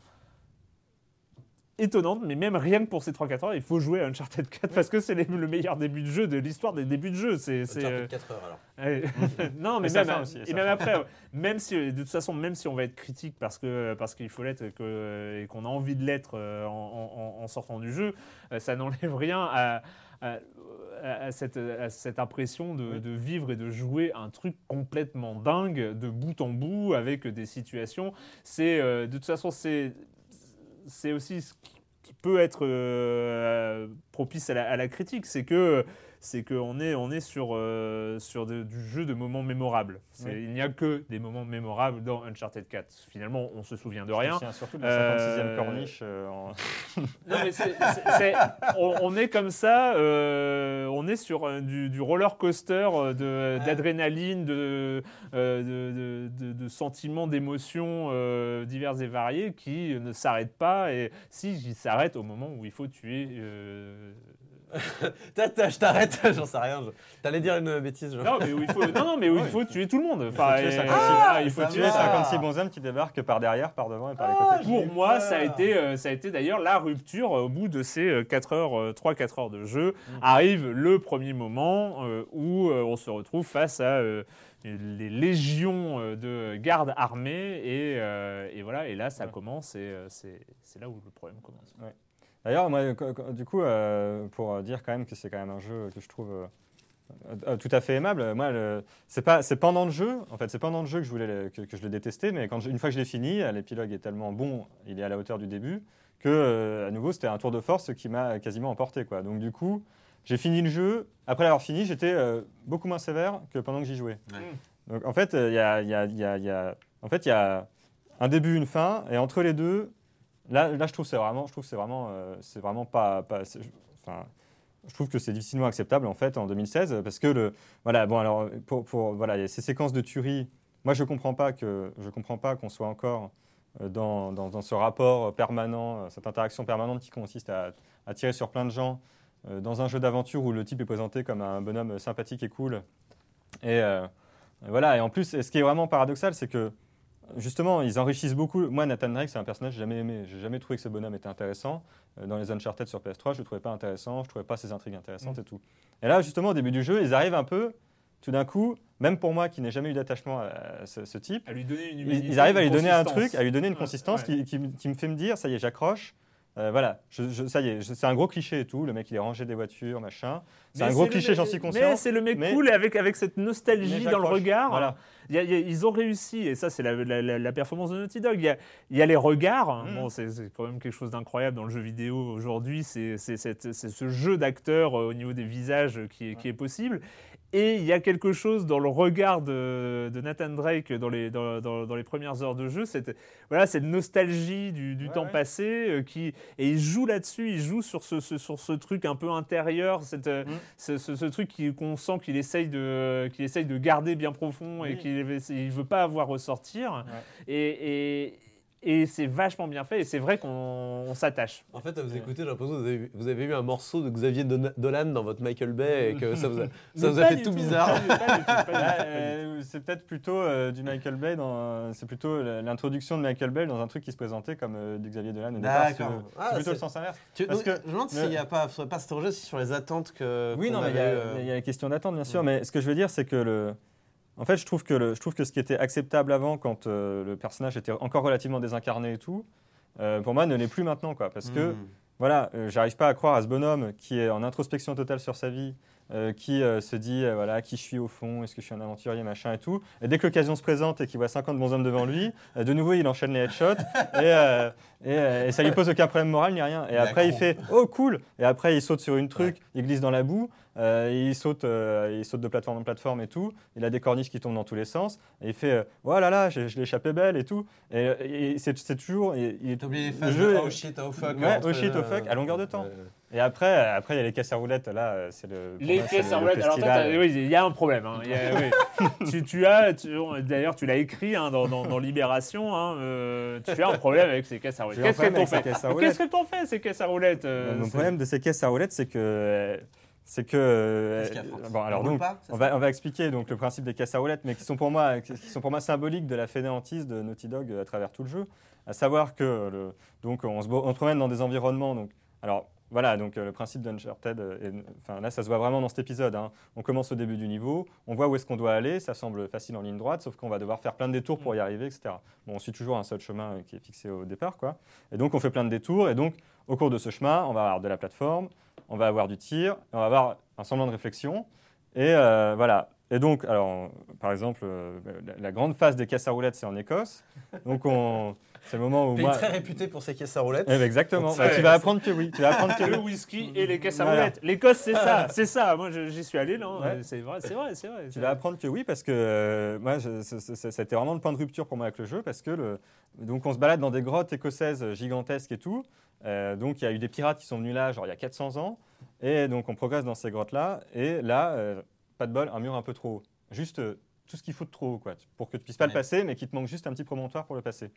étonnantes, mais même rien que pour ces 3-4 heures, il faut jouer à Uncharted 4 parce que c'est les- le meilleur début de jeu de l'histoire des débuts de jeu. C'est, c'est, euh, Uncharted 4 heures, alors. Ouais. non, mais sa même, aussi, et même après, ouais. même si, de toute façon, même si on va être critique parce que parce qu'il faut l'être et que- et qu'on a envie de l'être euh, en, en- en sortant du jeu, euh, ça n'enlève rien à, à, à- à cette, à cette impression de, de vivre et de jouer un truc complètement dingue de bout en bout avec des situations. C'est euh, de toute façon c'est c'est aussi ce qui, peut être euh, propice à la, à la critique, c'est que c'est qu'on est, on est sur, euh, sur de- du jeu de moments mémorables. Oui. Il n'y a que des moments mémorables dans Uncharted 4. Finalement, on se souvient de rien. Je surtout de la Euh, 56e corniche. euh, en- Non, mais c'est- c'est- c'est- on, on est comme ça, euh, on est sur euh, du, du roller coaster euh, d'adrénaline, de, euh, de, de- sentiments, d'émotions euh, diverses et variées qui ne s'arrêtent pas. Et si, ils s'arrêtent au moment où il faut tuer. euh, Je t'arrête, j'en sais rien. je- T'allais dire une bêtise, je... Non, mais où il faut, non, non, mais où il faut tuer tout le monde. Enfin, tuer et- 56 ah, il faut ça tuer va. 56 bonshommes qui débarquent par derrière, par devant et par les Ah, côtés. Pour moi, peur. ça a été, euh, ça a été d'ailleurs la rupture euh, au bout de ces euh, 4 heures, 3-4 heures de jeu. Arrive le premier moment euh, où euh, on se retrouve face à euh, les légions euh, de gardes armés et, euh, et voilà. Et là, ça Ouais. commence et euh, c'est c'est là où le problème commence. D'ailleurs, moi, du coup, euh, pour dire quand même que c'est quand même un jeu que je trouve euh, euh, tout à fait aimable, moi, le- c'est pas, c'est pendant le jeu, en fait, c'est pendant le jeu que je voulais, le- que, que je l'ai détesté, mais quand je- une fois que je l'ai fini, l'épilogue est tellement bon, il est à la hauteur du début, que euh, à nouveau, c'était un tour de force qui m'a quasiment emporté, quoi. Donc du coup, j'ai fini le jeu. Après l'avoir fini, j'étais euh, beaucoup moins sévère que pendant que j'y jouais. Ouais. Donc en fait, euh, il y a, il y a- il y a- il y a- en fait, il y a un début, une fin, et entre les deux, là, je trouve c'est vraiment, je trouve c'est vraiment, euh, c'est vraiment pas, enfin, je trouve que c'est difficilement acceptable en fait en 2016 parce que le, voilà, bon alors voilà, ces séquences de tuerie. Moi, je comprends pas que, je comprends pas qu'on soit encore euh, dans, ce rapport permanent, euh, cette interaction permanente qui consiste à, tirer sur plein de gens dans un jeu d'aventure où le type est présenté comme un bonhomme sympathique et cool. Et voilà. Et en plus, ce qui est vraiment paradoxal, c'est que justement, ils enrichissent beaucoup. Moi, Nathan Drake, c'est un personnage que j'ai jamais aimé. J'ai jamais trouvé que ce bonhomme était intéressant. Euh, Dans les Uncharted sur PS3, je le trouvais pas intéressant. Je trouvais pas ses intrigues intéressantes Mm. et tout. Et là, justement, au début du jeu, ils arrivent un peu, tout d'un coup, même pour moi qui n'ai jamais eu d'attachement à ce, ce type, À lui donner une ils, humanité, ils arrivent à lui donner un truc, à lui donner une consistance ouais. Qui, qui me- qui me fait me dire, ça y est, j'accroche. Euh, voilà, je- je- ça y est, c'est un gros cliché et tout. Le mec, il est rangé des voitures, machin. C'est un gros cliché, j'en suis conscient. Mais c'est le mec mais- cool et avec, avec cette nostalgie dans le regard. Voilà. Il y a- il y a- ils ont réussi, et ça c'est la, la- la- la performance de Naughty Dog. Il y a, il y a les regards, bon, c'est quand même quelque chose d'incroyable dans le jeu vidéo aujourd'hui, c'est ce jeu d'acteurs euh, au niveau des visages qui est, qui est possible. Et il y a quelque chose dans le regard de, de Nathan Drake dans les, dans, dans- dans les premières heures de jeu, cette, voilà, cette nostalgie du, du Ouais, temps ouais. passé, euh, qui, et il joue là-dessus, il joue sur ce, ce- sur ce truc un peu intérieur, cette, euh, Mhm. ce, truc qu'on sent qu'il essaye, de, qu'il essaye de garder bien profond et qu'il ne veut pas avoir ressortir. Et, et, et c'est vachement bien fait et c'est vrai qu'on on s'attache. En fait, à vous écouter, j'ai l'impression que vous avez, vous avez eu un morceau de Xavier Dolan dans votre Michael Bay et que ça vous a, ça Mais vous a pas fait tout tout, bizarre. euh, c'est peut-être plutôt euh, du Michael Bay, c'est plutôt l'introduction de Michael Bay dans un truc qui se présentait comme euh, du Xavier Dolan au départ. Ah, c'est plutôt le sens inverse. Tu- Parce que je me demande s'il n'y a pas, faudrait pas s'interroger aussi sur les attentes que. Oui, non, mais il y, avait, a- euh, il y a les questions d'attente, bien sûr. Mais ce que je veux dire, c'est que le. En fait, je trouve que, le, je trouve que ce qui était acceptable avant, quand euh, le personnage était encore relativement désincarné et tout, euh, pour moi, ne l'est plus maintenant, quoi. Parce que, hmm. voilà, euh, j'arrive pas à croire à ce bonhomme qui est en introspection totale sur sa vie, euh, qui euh, se dit, euh, voilà, qui je suis au fond, est-ce que je suis un aventurier, machin et tout. Et dès que l'occasion se présente et qu'il voit 50 bons hommes devant lui, euh, de nouveau, il enchaîne les headshots et, et, et ça lui pose aucun problème moral ni rien. Et après, il fait, oh cool Et après, il saute sur une truc, il glisse dans la boue, il, saute, il saute de plateforme en plateforme et tout. Il a des corniches qui tombent dans tous les sens. Et il fait, euh, oh là là, je, je l'ai échappé belle et tout. Et, et c'est toujours. Il, il- T'as oublié les phases de oh shit, oh fuck. Ouais, oh shit, oh fuck, à longueur de temps. Et après, euh, après, il y a les caisses à roulettes. Là, euh, c'est le. Les caisses le- à le roulettes. Alors, toi, oui, il y a un problème. hein. Il y a- oui. tu, tu as, tu- d'ailleurs, tu l'as écrit hein, dans, dans- dans Libération. hein, euh, tu as un problème avec ces caisses à roulettes. Qu'est-ce à Mais roulettes. Qu'est-ce qu'elles t'ont fait ces caisses à roulettes euh, Mon c'est- problème de ces caisses à roulettes, c'est que. C'est que. euh, bon, alors On donc, pas, on va, on va expliquer donc le principe des caisses à roulettes, mais qui sont pour moi, qui sont pour moi symboliques de la fainéantise de Naughty Dog à travers tout le jeu. À savoir que le, donc on se, on se promène dans des environnements. Donc, alors voilà, donc euh, le principe d'Uncharted, euh, enfin là ça se voit vraiment dans cet épisode. hein. On commence au début du niveau, on voit où est-ce qu'on doit aller, ça semble facile en ligne droite, sauf qu'on va devoir faire plein de détours pour y arriver, etc. Bon, on suit toujours un seul chemin euh, qui est fixé au départ, quoi. Et donc on fait plein de détours, et donc au cours de ce chemin, on va avoir de la plateforme, on va avoir du tir, on va avoir un semblant de réflexion, et euh, voilà. Et donc, alors, par exemple, la, la grande phase des caisses à roulettes, c'est en Écosse. Donc, on, c'est le moment où Pays moi. très réputé pour ses caisses à roulettes. Eh ben, exactement. Bah, tu vas apprendre que oui. Tu vas apprendre que le whisky et les caisses à Voilà. roulettes. L'Écosse, c'est ça, c'est ça. Moi, j'y suis allé, non Ouais. C'est vrai, c'est vrai, c'est vrai. Tu vas apprendre que oui, parce que euh, moi, c'était vraiment le point de rupture pour moi avec le jeu, parce que le, donc on se balade dans des grottes écossaises gigantesques et tout. Euh, donc il y a eu des pirates qui sont venus là, genre il y a 400 ans, et donc on progresse dans ces grottes-là. Et là, euh, pas de bol, un mur un peu trop haut. Juste euh, tout ce qu'il faut de trop haut, quoi, pour que tu puisses pas le passer, mais qu'il te manque juste un petit promontoire pour le passer.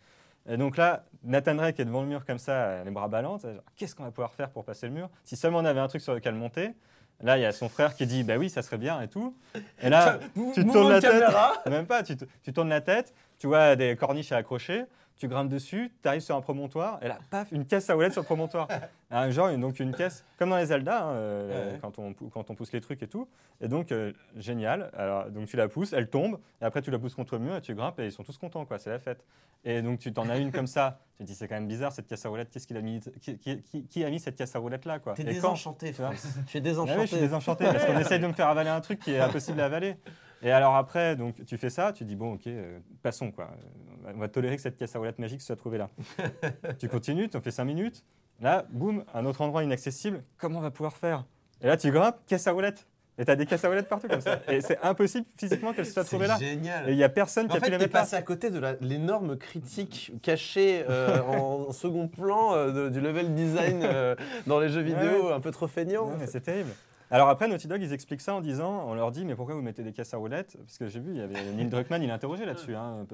Et donc là, Nathan Drake est devant le mur comme ça, les bras ballants. Qu'est-ce qu'on va pouvoir faire pour passer le mur? Si seulement on avait un truc sur lequel monter. Là, il y a son frère qui dit Bah oui, ça serait bien et tout. Et là, tu tournes la tête. Même pas, tu, tu tournes la tête, tu vois des corniches à accrocher, tu grimpes dessus, tu arrives sur un promontoire, et là, paf, une caisse à roulettes sur le promontoire. Un genre, donc une caisse, comme dans les Zelda, hein, euh, Ouais. quand, on, pou- quand on pousse les trucs et tout. Et donc, euh, génial. Alors, donc tu la pousses, elle tombe, et après tu la pousses contre le mur, et tu grimpes, et ils sont tous contents, quoi, c'est la fête. Et donc tu t'en as une comme ça, tu te dis, c'est quand même bizarre cette caisse à roulettes, qu'est-ce qu'il a mis, qui, qui- qui- qui a mis cette caisse à roulettes là, quoi? T'es désenchanté, France. Tu es ah désenchanté. oui, je suis désenchanté parce qu'on essaye de me faire avaler un truc qui est impossible à avaler. Et alors après, donc tu fais ça, tu dis bon, ok, euh, passons quoi. On va tolérer que cette caisse à roulettes magique soit trouvée là. tu continues, tu en fais 5 minutes. Là, boum, un autre endroit inaccessible. Comment on va pouvoir faire? Et là, tu grimpes, caisse à roulettes. Et tu as des caisses à roulettes partout comme ça. Et c'est impossible physiquement qu'elles soient trouvées là. C'est génial. Et il n'y a personne qui En a pu fait, les t'es mettre là. passé à côté de l'énorme critique cachée euh, en, second plan euh, de- du level design euh, dans les jeux vidéo, un peu trop feignant. Ouais, c'est terrible. Alors après, Naughty Dog, ils expliquent ça en disant, on leur dit, mais pourquoi vous mettez des caisses à roulettes? Parce que j'ai vu, il y avait Neil Druckmann, il a interrogé là-dessus, hein,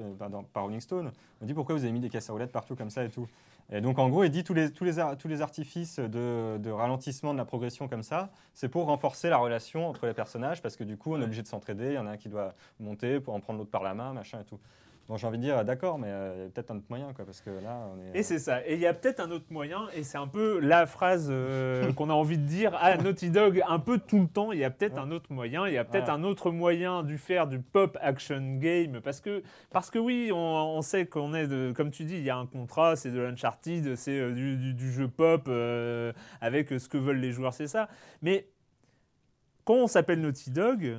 par, Rolling Stone. On dit pourquoi vous avez mis des caisses à roulettes partout comme ça et tout? Et donc en gros, il dit tous les, tous les, tous les artifices de, de ralentissement de la progression comme ça, c'est pour renforcer la relation entre les personnages, parce que du coup, on est obligé de s'entraider. Il y en a un qui doit monter pour en prendre l'autre par la main, machin et tout. Bon, j'ai envie de dire, d'accord, mais euh, il y a peut-être un autre moyen, quoi, parce que là, on est. Et c'est ça. Et il y a peut-être un autre moyen, et c'est un peu la phrase euh, qu'on a envie de dire à Naughty Dog un peu tout le temps. Il y a peut-être un autre moyen. Il y a peut-être un autre moyen du faire du pop action game, parce que parce que oui, on, on sait qu'on est de, comme tu dis, il y a un contrat, c'est de l'Uncharted, c'est euh, du, du- du jeu pop euh, avec ce que veulent les joueurs, c'est ça. Mais quand on s'appelle Naughty Dog,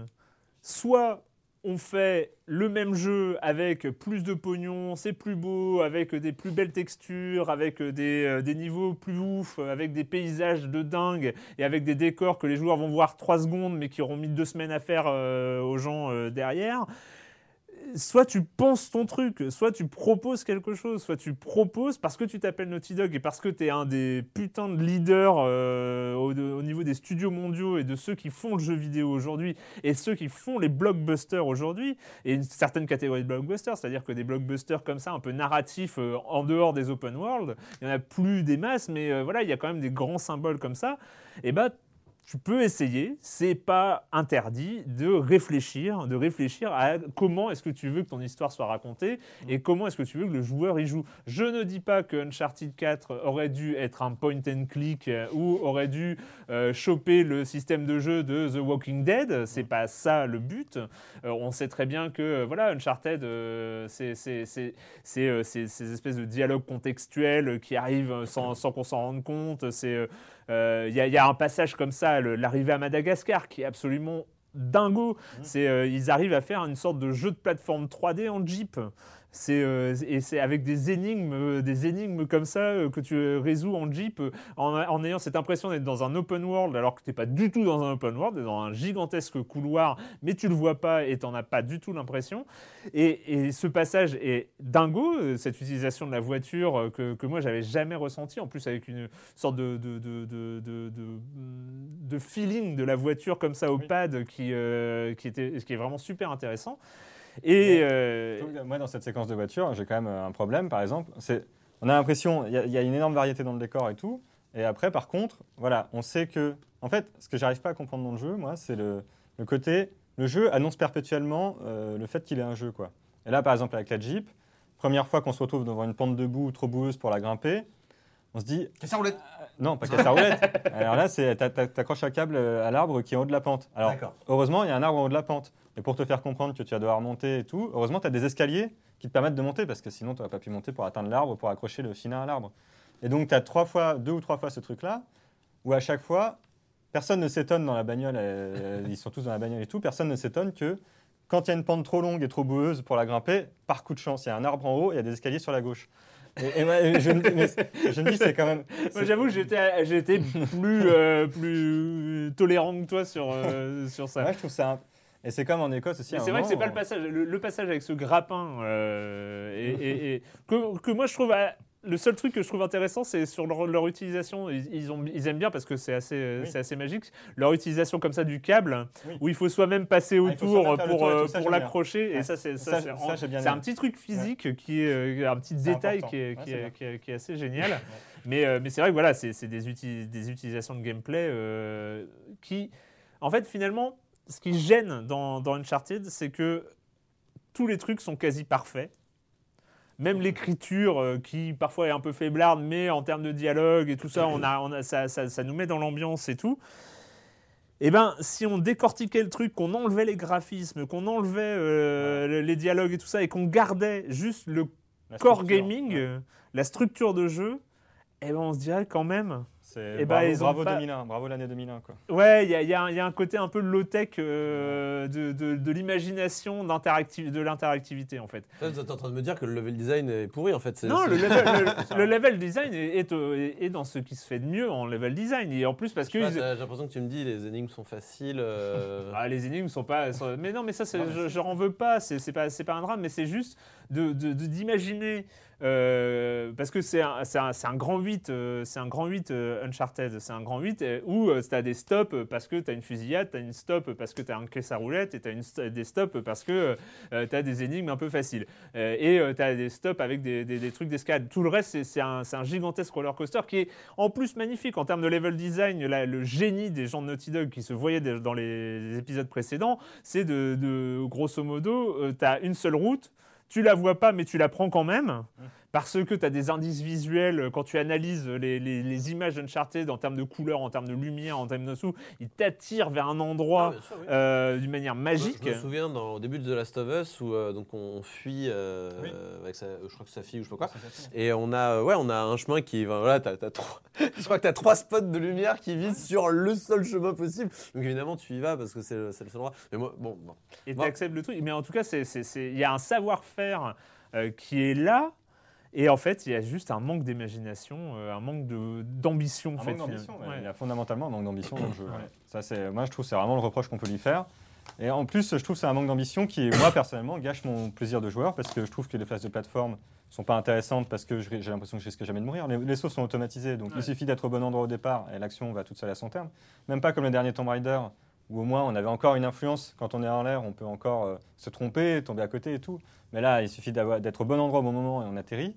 soit on fait le même jeu avec plus de pognon, c'est plus beau, avec des plus belles textures, avec des, euh, niveaux plus ouf, avec des paysages de dingue et avec des décors que les joueurs vont voir 3 secondes mais qui auront mis deux semaines à faire euh, aux gens euh, derrière. Soit tu penses ton truc, soit tu proposes quelque chose, soit tu proposes parce que tu t'appelles Naughty Dog et parce que tu es un des putains de leaders euh, au, au niveau des studios mondiaux et de ceux qui font le jeu vidéo aujourd'hui et ceux qui font les blockbusters aujourd'hui, et une certaine catégorie de blockbusters, c'est-à-dire que des blockbusters comme ça, un peu narratifs euh, en dehors des open world, il n'y en a plus des masses, mais euh, voilà, il y a quand même des grands symboles comme ça, et bah tu peux essayer, c'est pas interdit de réfléchir, de réfléchir à comment est-ce que tu veux que ton histoire soit racontée et comment est-ce que tu veux que le joueur y joue. Je ne dis pas que Uncharted 4 aurait dû être un point and click euh, ou aurait dû euh, choper le système de jeu de The Walking Dead, c'est pas ça le but. Euh, on sait très bien que voilà, Uncharted, euh, c'est ces ces espèces de dialogues contextuels qui arrivent sans, sans qu'on s'en rende compte. C'est Il y, a- il y a un passage comme ça, l'arrivée à Madagascar, qui est absolument dingo. C'est, euh, ils arrivent à faire une sorte de jeu de plateforme 3D en Jeep. C'est, euh, et c'est avec des énigmes, euh, des énigmes comme ça euh, que tu résous en Jeep en, en ayant cette impression d'être dans un open world alors que tu n'es pas du tout dans un open world, tu es dans un gigantesque couloir, mais tu le vois pas et tu n'en as pas du tout l'impression. Et, et ce passage est dingo, cette utilisation de la voiture que, que moi j'avais jamais ressenti, en plus avec une sorte de, de, de, de, de- feeling de la voiture comme ça au pad qui, qui, était, qui est vraiment super intéressant. Et euh, Donc, Moi, dans cette séquence de voiture, j'ai quand même euh, un problème, par exemple. C'est, on a l'impression, il y, a- il y a une énorme variété dans le décor et tout. Et après, par contre, voilà, on sait que, en fait, ce que j'arrive pas à comprendre dans le jeu, moi, c'est le, le côté, le jeu annonce perpétuellement euh, le fait qu'il est un jeu, quoi. Et là, par exemple, avec la Jeep, première fois qu'on se retrouve devant une pente de boue trop boueuse pour la grimper, on se dit, roulette. Non, pas casse la roulette. Alors là, c'est t'a- t'a- t'accroches un câble euh, à l'arbre qui est en haut de la pente. Alors, heureusement, il y a un arbre en haut de la pente. Et pour te faire comprendre que tu vas devoir monter et tout, heureusement, tu as des escaliers qui te permettent de monter parce que sinon, tu n'aurais pas pu monter pour atteindre l'arbre, pour accrocher le filin à l'arbre. Et donc, tu as trois fois, deux ou trois fois ce truc-là, où à chaque fois, personne ne s'étonne dans la bagnole, euh, ils sont tous dans la bagnole et tout, personne ne s'étonne que quand il y a une pente trop longue et trop boueuse pour la grimper, par coup de chance, il y a un arbre en haut et il y a des escaliers sur la gauche. Et, et moi, je, me- mais je me dis, c'est quand même. moi, j'avoue que j'étais, j'étais plus, euh, plus tolérant que toi sur, euh, sur ça. Ouais, je trouve ça. un- Et c'est comme en Écosse aussi. C'est vrai que c'est pas le passage, le, le passage avec ce grappin euh, et, et- et- que, que moi je trouve le seul truc que je trouve intéressant, c'est sur leur, leur utilisation. Ils, ils ont, ils aiment bien parce que c'est assez, Oui. c'est assez magique. Leur utilisation comme ça du câble, Oui. où il faut soi-même passer Ah, autour pour, euh, pour l'accrocher. Et ça, c'est un petit truc physique qui est euh, un petit détail important. qui est, Ouais, qui, c'est est, bien. qui est- qui est assez génial. mais euh, mais c'est vrai que voilà, c'est c'est des, uti- des utilisations de gameplay euh, qui, en fait, finalement, ce qui gêne dans, dans Uncharted, c'est que tous les trucs sont quasi parfaits. Même l'écriture, euh, qui parfois est un peu faiblarde, mais en termes de dialogue et tout ça, on a, on a, ça, ça- ça nous met dans l'ambiance et tout. Eh ben, si on décortiquait le truc, qu'on enlevait les graphismes, qu'on enlevait euh, le- les dialogues et tout ça, et qu'on gardait juste le La core gaming, ouais. euh, la structure de jeu, eh ben, on se dirait quand même Eh ben, bravo, bravo pas- 2001, bravo l'année 2001 quoi. Ouais, il y a, y un- il y a un côté un peu low-tech euh, de, de- de l'imagination, de l'interactivité en fait. Vous êtes en train de me dire que le level design est pourri en fait. Non, le level, le- le level design est, est, au- est dans ce qui se fait de mieux en level design. Et en plus, parce Je que. ils- J'ai l'impression que tu me dis les énigmes sont faciles. euh, Ah, les énigmes sont pas. sont- Mais non, mais ça, je, je n'en veux pas. C'est pas, pas un drame, mais c'est juste de- de- de- d'imaginer. Parce que c'est un, grand 8, euh, c'est un grand 8 euh, Uncharted. C'est un grand 8 euh, où tu as des stops parce que tu as une fusillade, tu as une stop parce que tu as un caisse à roulette et tu as des stops parce que tu as des énigmes un peu faciles. Euh, et tu as des stops avec des, trucs d'escalade. Tout le reste, c'est- un, gigantesque roller coaster qui est en plus magnifique en termes de level design. le génie des gens de Naughty Dog qui se voyaient dans les épisodes précédents, c'est de, de- grosso modo, tu as une seule route. Tu la vois pas, mais tu la prends quand même. Parce que tu as des indices visuels, euh, quand tu analyses les, les- les images d'Uncharted en termes de couleur, en termes de lumière, en termes de sous, ils t'attirent vers un endroit Ah, oui. euh, d'une manière magique. Je me souviens dans, au début de The Last of Us où euh, donc on fuit euh, avec sa, je crois que sa fille ou je sais pas quoi. Et on a, ouais, on a un chemin qui, ben, voilà, t'as, t'as trois, je crois que t'as trois spots de lumière qui visent sur le seul chemin possible. Donc évidemment tu y vas parce que c'est, le- seul endroit. Mais moi, bon, bon. Et tu acceptes le truc. Mais en tout cas, il y a un savoir-faire euh, qui est là. Et en fait, il y a juste un manque d'imagination, euh, un manque d'ambition. Un fait, manque d'ambition, finalement. ouais. Ouais. Il y a fondamentalement un manque d'ambition dans le jeu. ouais. Ça, c'est, moi, je trouve que c'est vraiment le reproche qu'on peut lui faire. Et en plus, je trouve que c'est un manque d'ambition qui, moi, personnellement, gâche mon plaisir de joueur parce que je trouve que les phases de plateforme sont pas intéressantes parce que j'ai l'impression que je risque jamais de mourir. Les, les sauts sont automatisés, donc Ouais. il suffit d'être au bon endroit au départ et l'action va toute seule à son terme. Même pas comme le dernier Tomb Raider où au moins on avait encore une influence. Quand on est en l'air, on peut encore euh, se tromper, tomber à côté et tout. Mais là, il suffit d'être au bon endroit au bon moment et on atterrit.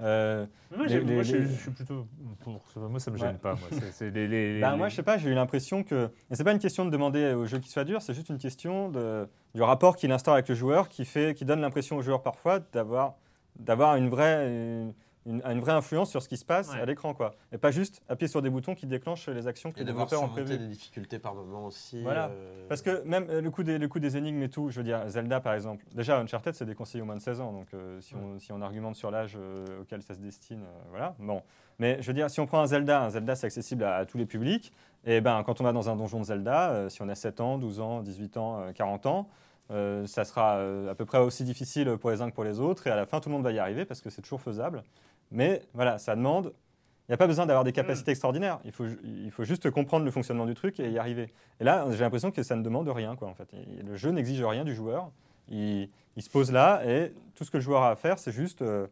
Euh, Moi, Les- j'ai- les- moi, je, les- je suis plutôt pour. Moi, ça me Ouais. gêne pas. Moi, C'est- Bah, moi, je sais pas, j'ai eu l'impression que. Et c'est pas une question de demander au jeu qu'il soit dur, c'est juste une question de... du rapport qu'il instaure avec le joueur qui, fait... qui donne l'impression au joueur parfois d'avoir, d'avoir une, vraie... Une... une- une vraie influence sur ce qui se passe Ouais. à l'écran. quoi. Et pas juste appuyer sur des boutons qui déclenchent les actions que Et les développeurs ont prévues. des difficultés par moment aussi. Voilà. euh, Parce que même euh, le coup, des, le coup des énigmes et tout, je veux dire, Zelda par exemple, déjà Uncharted c'est déconseillé au moins de 16 ans, donc euh, si, on, si on argumente sur l'âge euh, auquel ça se destine, euh, voilà, bon. Mais je veux dire, si on prend un Zelda, un Zelda c'est accessible à, à tous les publics, et ben quand on va dans un donjon de Zelda, euh, si on a 7 ans, 12 ans, 18 ans, euh, 40 ans, euh, ça sera euh, à peu près aussi difficile pour les uns que pour les autres, et à la fin tout le monde va y arriver parce que c'est toujours faisable. Mais voilà, ça demande il n'y a pas besoin d'avoir des capacités extraordinaires. Il faut, il faut juste comprendre le fonctionnement du truc et y arriver. Et là, j'ai l'impression que ça ne demande rien. Quoi, en fait. Et le jeu n'exige rien du joueur. Il, il se pose là et tout ce que le joueur a à faire, c'est juste euh,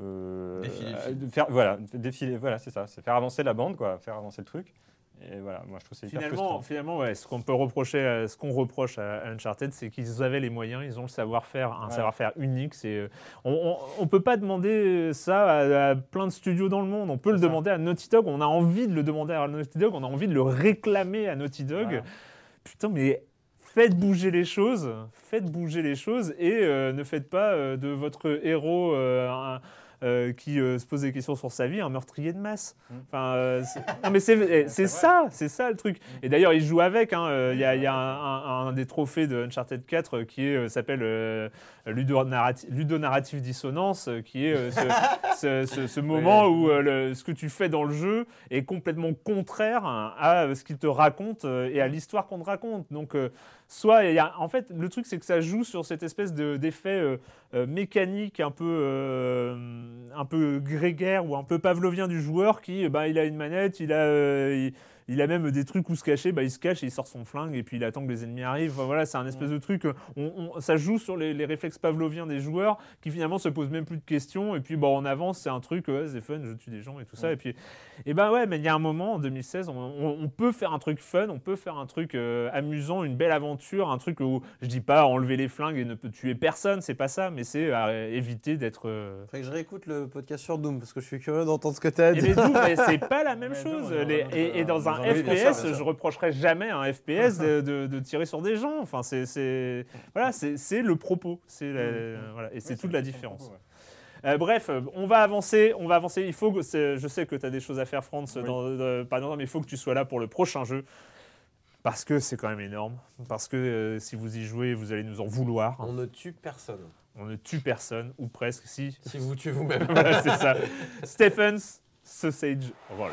euh, Défiler euh, faire, voilà, défiler. Voilà, c'est ça. C'est faire avancer la bande, quoi, faire avancer le truc. Et voilà, moi je trouve c'est Finalement, finalement ouais, ce qu'on peut reprocher, ce qu'on reproche à, Uncharted, c'est qu'ils avaient les moyens, ils ont le savoir-faire, un Ouais. savoir-faire unique. C'est, euh, on, on peut pas demander ça à, à plein de studios dans le monde. On peut le ça. demander à Naughty Dog. On a envie de le demander à Naughty Dog. On a envie de le réclamer à Naughty Dog. Voilà. Putain, mais faites bouger les choses, faites bouger les choses et euh, ne faites pas euh, de votre héros euh, un- euh, qui euh, se pose des questions sur sa vie un meurtrier de masse. Mm. Enfin, euh, c'est- non mais c'est eh, ça, c'est ça le truc. Et d'ailleurs, il joue avec. hein, Il y a, y a un, un- un des trophées de Uncharted 4 qui s'appelle ludonarrati- ludonarrative dissonance, euh, qui est ce, ce- ce- ce moment où le- ce que tu fais dans le jeu est complètement contraire hein, à ce qu'il te raconte et à l'histoire qu'on te raconte. Donc, soit en fait, le truc c'est que ça joue sur cette espèce de- d'effet euh, euh, mécanique un peu, euh, un peu grégaire ou un peu pavlovien du joueur qui, eh ben, il a une manette, il a, il a même des trucs où se cacher, bah, il se cache et il sort son flingue et puis il attend que les ennemis arrivent. Enfin, voilà, c'est un espèce de truc. euh, on- on- ça joue sur les, les réflexes pavloviens des joueurs qui finalement se posent même plus de questions. Et puis bon, on avance, c'est un truc, ouais, c'est fun, je tue des gens et tout ça. Et puis, et ben ouais, mais il y a un moment en 2016, on, peut faire un truc fun, on peut faire un truc euh, amusant, une belle aventure, un truc où je dis pas enlever les flingues et ne peut tuer personne, c'est pas ça, mais c'est euh, éviter d'être. euh, Faudrait que je réécoute le podcast sur Doom parce que je suis curieux d'entendre ce que tu as et dit. mais tout, mais c'est pas la même Mais chose. Les- et, et dans non, un oui, bien sûr, bien FPS, sûr. je reprocherais jamais à un FPS de, de- de tirer sur des gens. Enfin, c'est, voilà, c'est, le propos. C'est voilà, et c'est toute la différence. Euh, bref, euh, on va avancer, on va avancer. Il faut que, je sais que tu as des choses à faire, France, dans, dans- pas dans- mais il faut que tu sois là pour le prochain jeu. Parce que c'est quand même énorme. Parce que euh, si vous y jouez, vous allez nous en vouloir. On ne tue personne. On ne tue personne, ou presque, si. Si vous tuez vous-même. voilà, c'est ça. Stephens Sausage Roll.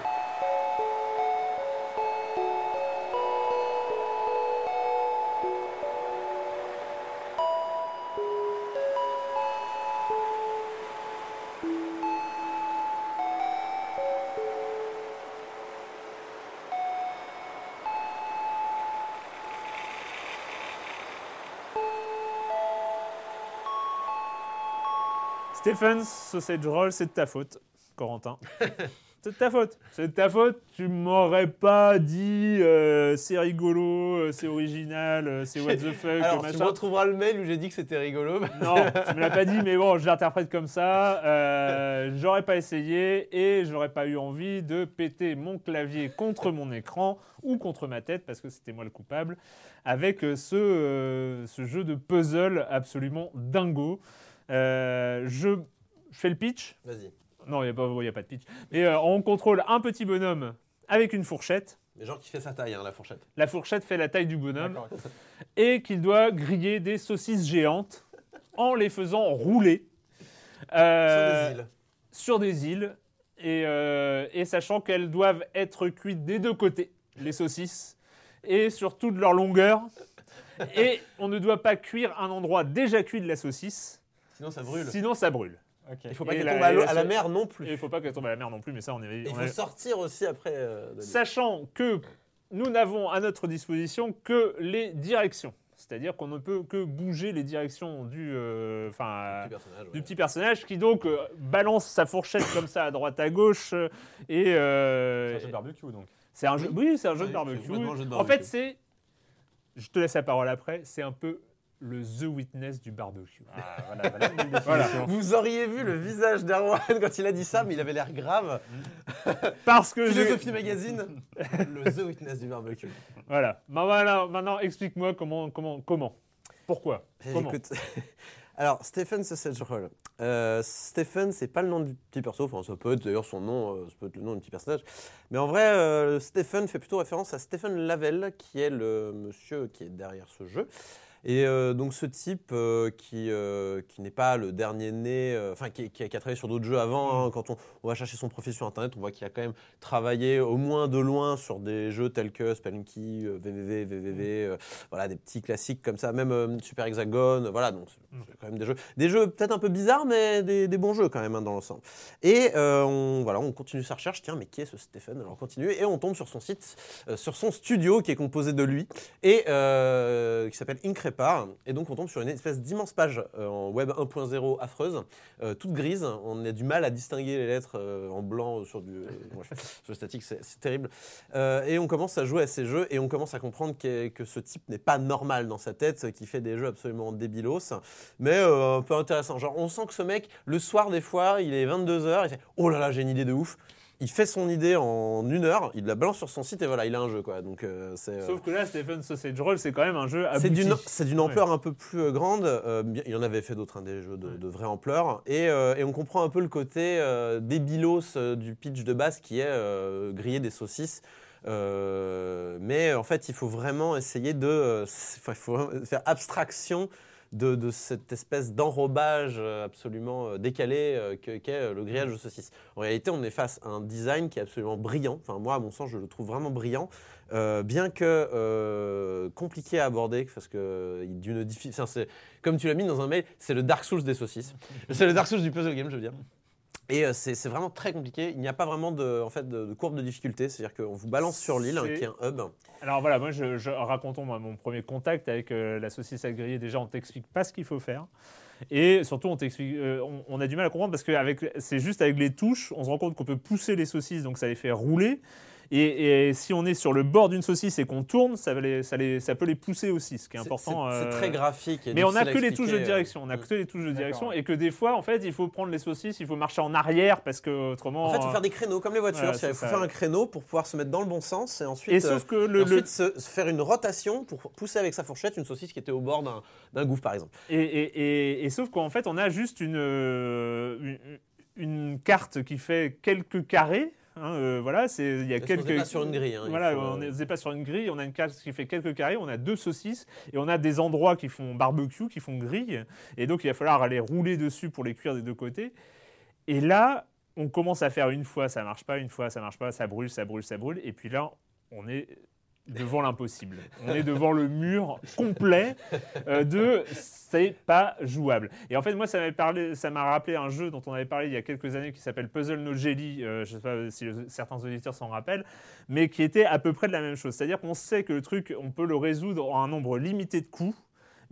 Stephens Sausage Roll, c'est de ta faute, Corentin. c'est de ta faute. C'est de ta faute. Tu m'aurais pas dit euh, c'est rigolo, euh, c'est original, euh, c'est what the fuck, Alors, tu machin. me retrouveras le mail où j'ai dit que c'était rigolo. Non, tu me l'as pas dit, mais bon, je l'interprète comme ça. Euh, j'aurais pas essayé et j'aurais pas eu envie de péter mon clavier contre mon écran ou contre ma tête parce que c'était moi le coupable avec ce, euh, ce jeu de puzzle absolument dingo. Euh, je fais le pitch. Vas-y. Non, il n'y a, pas- y a pas de pitch. Mais euh, on contrôle un petit bonhomme avec une fourchette. Mais genre qui fait sa taille, hein, la fourchette. La fourchette fait la taille du bonhomme. Et qu'il doit griller des saucisses géantes en les faisant rouler. euh, Sur des îles. sur des îles et, euh, et sachant qu'elles doivent être cuites des deux côtés, les saucisses, et sur toute leur longueur. Et on ne doit pas cuire un endroit déjà cuit de la saucisse, Sinon ça brûle. sinon ça brûle. Il faut pas qu'elle tombe à, la- à la mer non plus. il ne faut pas qu'elle tombe à la mer non plus, mais ça on. Et il on faut avait- sortir aussi après. euh. Sachant que nous n'avons à notre disposition que les directions. C'est-à-dire qu'on ne peut que bouger les directions du, euh, enfin, Petit personnage, du ouais. petit personnage qui donc euh, balance sa fourchette comme ça à droite à gauche euh, et C'est un jeu de barbecue donc. c'est un jeu oui c'est un jeu Oui, de barbecue c'est complètement un jeu de en barbecue. fait c'est je te laisse la parole après c'est un peu le The Witness du barbecue Ah, voilà, voilà. Vous auriez vu le visage d'Erwan quand il a dit ça, mais il avait l'air grave. parce que Philosophie Magazine, le The Witness du barbecue. voilà Bah, voilà maintenant explique-moi comment comment comment pourquoi? Comment? Écoute, alors Stephen Sausage Roll. Euh, Stephen, c'est pas le nom du petit perso, enfin ça peut être d'ailleurs son nom, euh, ça peut être le nom du petit personnage. Mais en vrai, euh, Stephen fait plutôt référence à Stephen Lavelle, qui est le monsieur qui est derrière ce jeu. Et euh, donc ce type euh, qui, euh, qui n'est pas le dernier né, enfin qui, qui a, qui a travaillé sur d'autres jeux avant, hein. quand on, on va chercher son profil sur internet, on voit qu'il a quand même travaillé au moins de loin sur des jeux tels que Spelunky, VVV, VVV, euh, voilà des petits classiques comme ça, même Super Hexagone, voilà donc c'est c'est quand même des jeux, des jeux peut-être un peu bizarres mais des, des bons jeux quand même hein, dans l'ensemble. Et on, voilà, on continue sa recherche, tiens mais qui est ce Stephen? Alors on continue et on tombe sur son site, sur son studio qui est composé de lui et qui s'appelle Increpar. Et donc on tombe sur une espèce d'immense page euh, en web 1.0 affreuse, euh, toute grise. On a du mal à distinguer les lettres euh, en blanc sur du bref, sur statique, c'est terrible. Et on commence à jouer à ces jeux et on commence à comprendre que, que ce type n'est pas normal dans sa tête, qui fait des jeux absolument débilos, mais un peu intéressant. Genre on sent que ce mec, le soir des fois, il est 22h, il fait « Oh là là, j'ai une idée de ouf !» Il fait son idée en une heure, il la balance sur son site et voilà, il a un jeu quoi. Donc euh, c'est euh, sauf que là Stephen Sausage Roll c'est quand même un jeu c'est d'une, c'est d'une ampleur un peu plus euh, grande. il y en avait fait d'autres, hein, des jeux de, Ouais. de vraie ampleur. Et, et on comprend un peu le côté débilos du pitch de base qui est griller des saucisses. Mais en fait, il faut vraiment essayer de. il faut faire abstraction de, cette espèce d'enrobage euh, absolument euh, décalé euh, que- qu'est le grillage de saucisses. En réalité, on est face à un design qui est absolument brillant. Enfin, moi, à mon sens, je le trouve vraiment brillant. Bien que compliqué à aborder, parce que d'une comme tu l'as mis dans un mail, c'est le Dark Souls des saucisses. c'est le Dark Souls du puzzle game, je veux dire. Et euh, c'est vraiment très compliqué. Il n'y a pas vraiment de, en fait, de, de courbe de difficulté. C'est-à-dire qu'on vous balance sur l'île, qui est un hub. Alors voilà, moi, je, je- racontons moi, mon premier contact avec euh, la saucisse à griller. Déjà, on t'explique pas ce qu'il faut faire. Et surtout, on, t'explique, euh, on, on a du mal à comprendre parce que c'est juste avec les touches, on se rend compte qu'on peut pousser les saucisses, donc ça les fait rouler. Et, et si on est sur le bord d'une saucisse et qu'on tourne, ça, va les- ça, les- ça peut les pousser aussi, ce qui est important. C'est euh, très graphique. et Mais on n'a que les touches de euh. direction. On n'a Mm. que les touches de direction. Et que des fois, en fait, il faut prendre les saucisses, il faut marcher en arrière parce que autrement. En fait, il faut euh, faire des créneaux comme les voitures. voilà, il faut ça. faire un créneau pour pouvoir se mettre dans le bon sens et ensuite, Et sauf que le, et le- ensuite se, se faire une rotation pour pousser avec sa fourchette une saucisse qui était au bord d'un gouffre, par exemple. Et, et- et- et sauf qu'en fait, on a juste une, une, une carte qui fait quelques carrés. Hein, euh, voilà, c'est il y a Parce quelques. n'est pas sur une grille, hein, il voilà, faut, on euh, n'est pas sur une grille. On a une carte qui fait quelques carrés. On a deux saucisses et on a des endroits qui font barbecue, qui font grille. Et donc, il va falloir aller rouler dessus pour les cuire des deux côtés. Et là, on commence à faire une fois, ça marche pas, une fois, ça marche pas, ça brûle, ça brûle, ça brûle. Et puis là, on est devant l'impossible. On est devant le mur complet euh, de c'est pas jouable. Et en fait, moi, ça m'a rappelé un jeu dont on avait parlé il y a quelques années qui s'appelle Puzzle No Jelly. euh, je sais pas si certains auditeurs s'en rappellent, mais qui était à peu près de la même chose. C'est-à-dire qu'on sait que le truc, on peut le résoudre en un nombre limité de coups.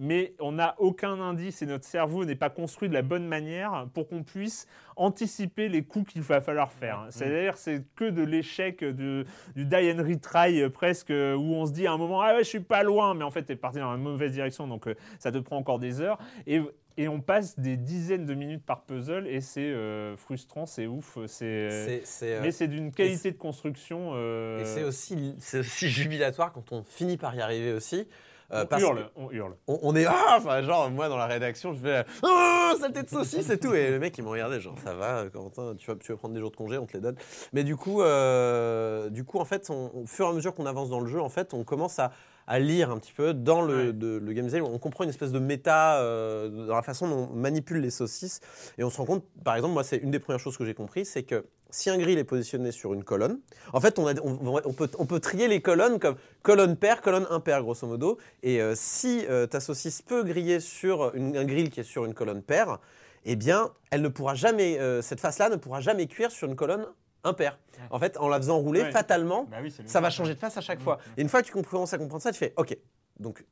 Mais on n'a aucun indice et notre cerveau n'est pas construit de la bonne manière pour qu'on puisse anticiper les coups qu'il va falloir faire. C'est-à-dire c'est que de l'échec, de, du die and retry presque, où on se dit à un moment, ah ouais, je suis pas loin, mais en fait, tu es parti dans la mauvaise direction, donc euh, ça te prend encore des heures. Et, et on passe des dizaines de minutes par puzzle, et c'est euh, frustrant, c'est ouf, c'est... C'est, euh, Mais c'est d'une qualité de construction... euh, Et c'est aussi, c'est aussi jubilatoire quand on finit par y arriver aussi. Euh, On parce hurle, on hurle. on, on est ah, enfin genre moi dans la rédaction je fais oh saleté de saucisse et tout et le mec il m'a regardé genre ça va Corentin tu vas tu prendre des jours de congé on te les donne mais du coup euh, du coup en fait on- au fur et à mesure qu'on avance dans le jeu en fait on commence à, à lire un petit peu dans le, Ouais. de- le game design on comprend une espèce de méta euh, dans la façon dont on manipule les saucisses et on se rend compte par exemple moi c'est une des premières choses que j'ai compris c'est que si un grill est positionné sur une colonne, en fait, on, a- on- on peut, on peut trier les colonnes comme colonne paire, colonne impaire, grosso modo. Et euh, si euh, ta saucisse peut griller sur une- un grill qui est sur une colonne paire, eh bien, elle ne pourra jamais, euh, cette face-là ne pourra jamais cuire sur une colonne impaire. En fait, en la faisant rouler, Ouais. fatalement, Bah oui, ça va changer de face à chaque fois. Et une fois que tu commences à comprendre ça, tu fais OK. Donc,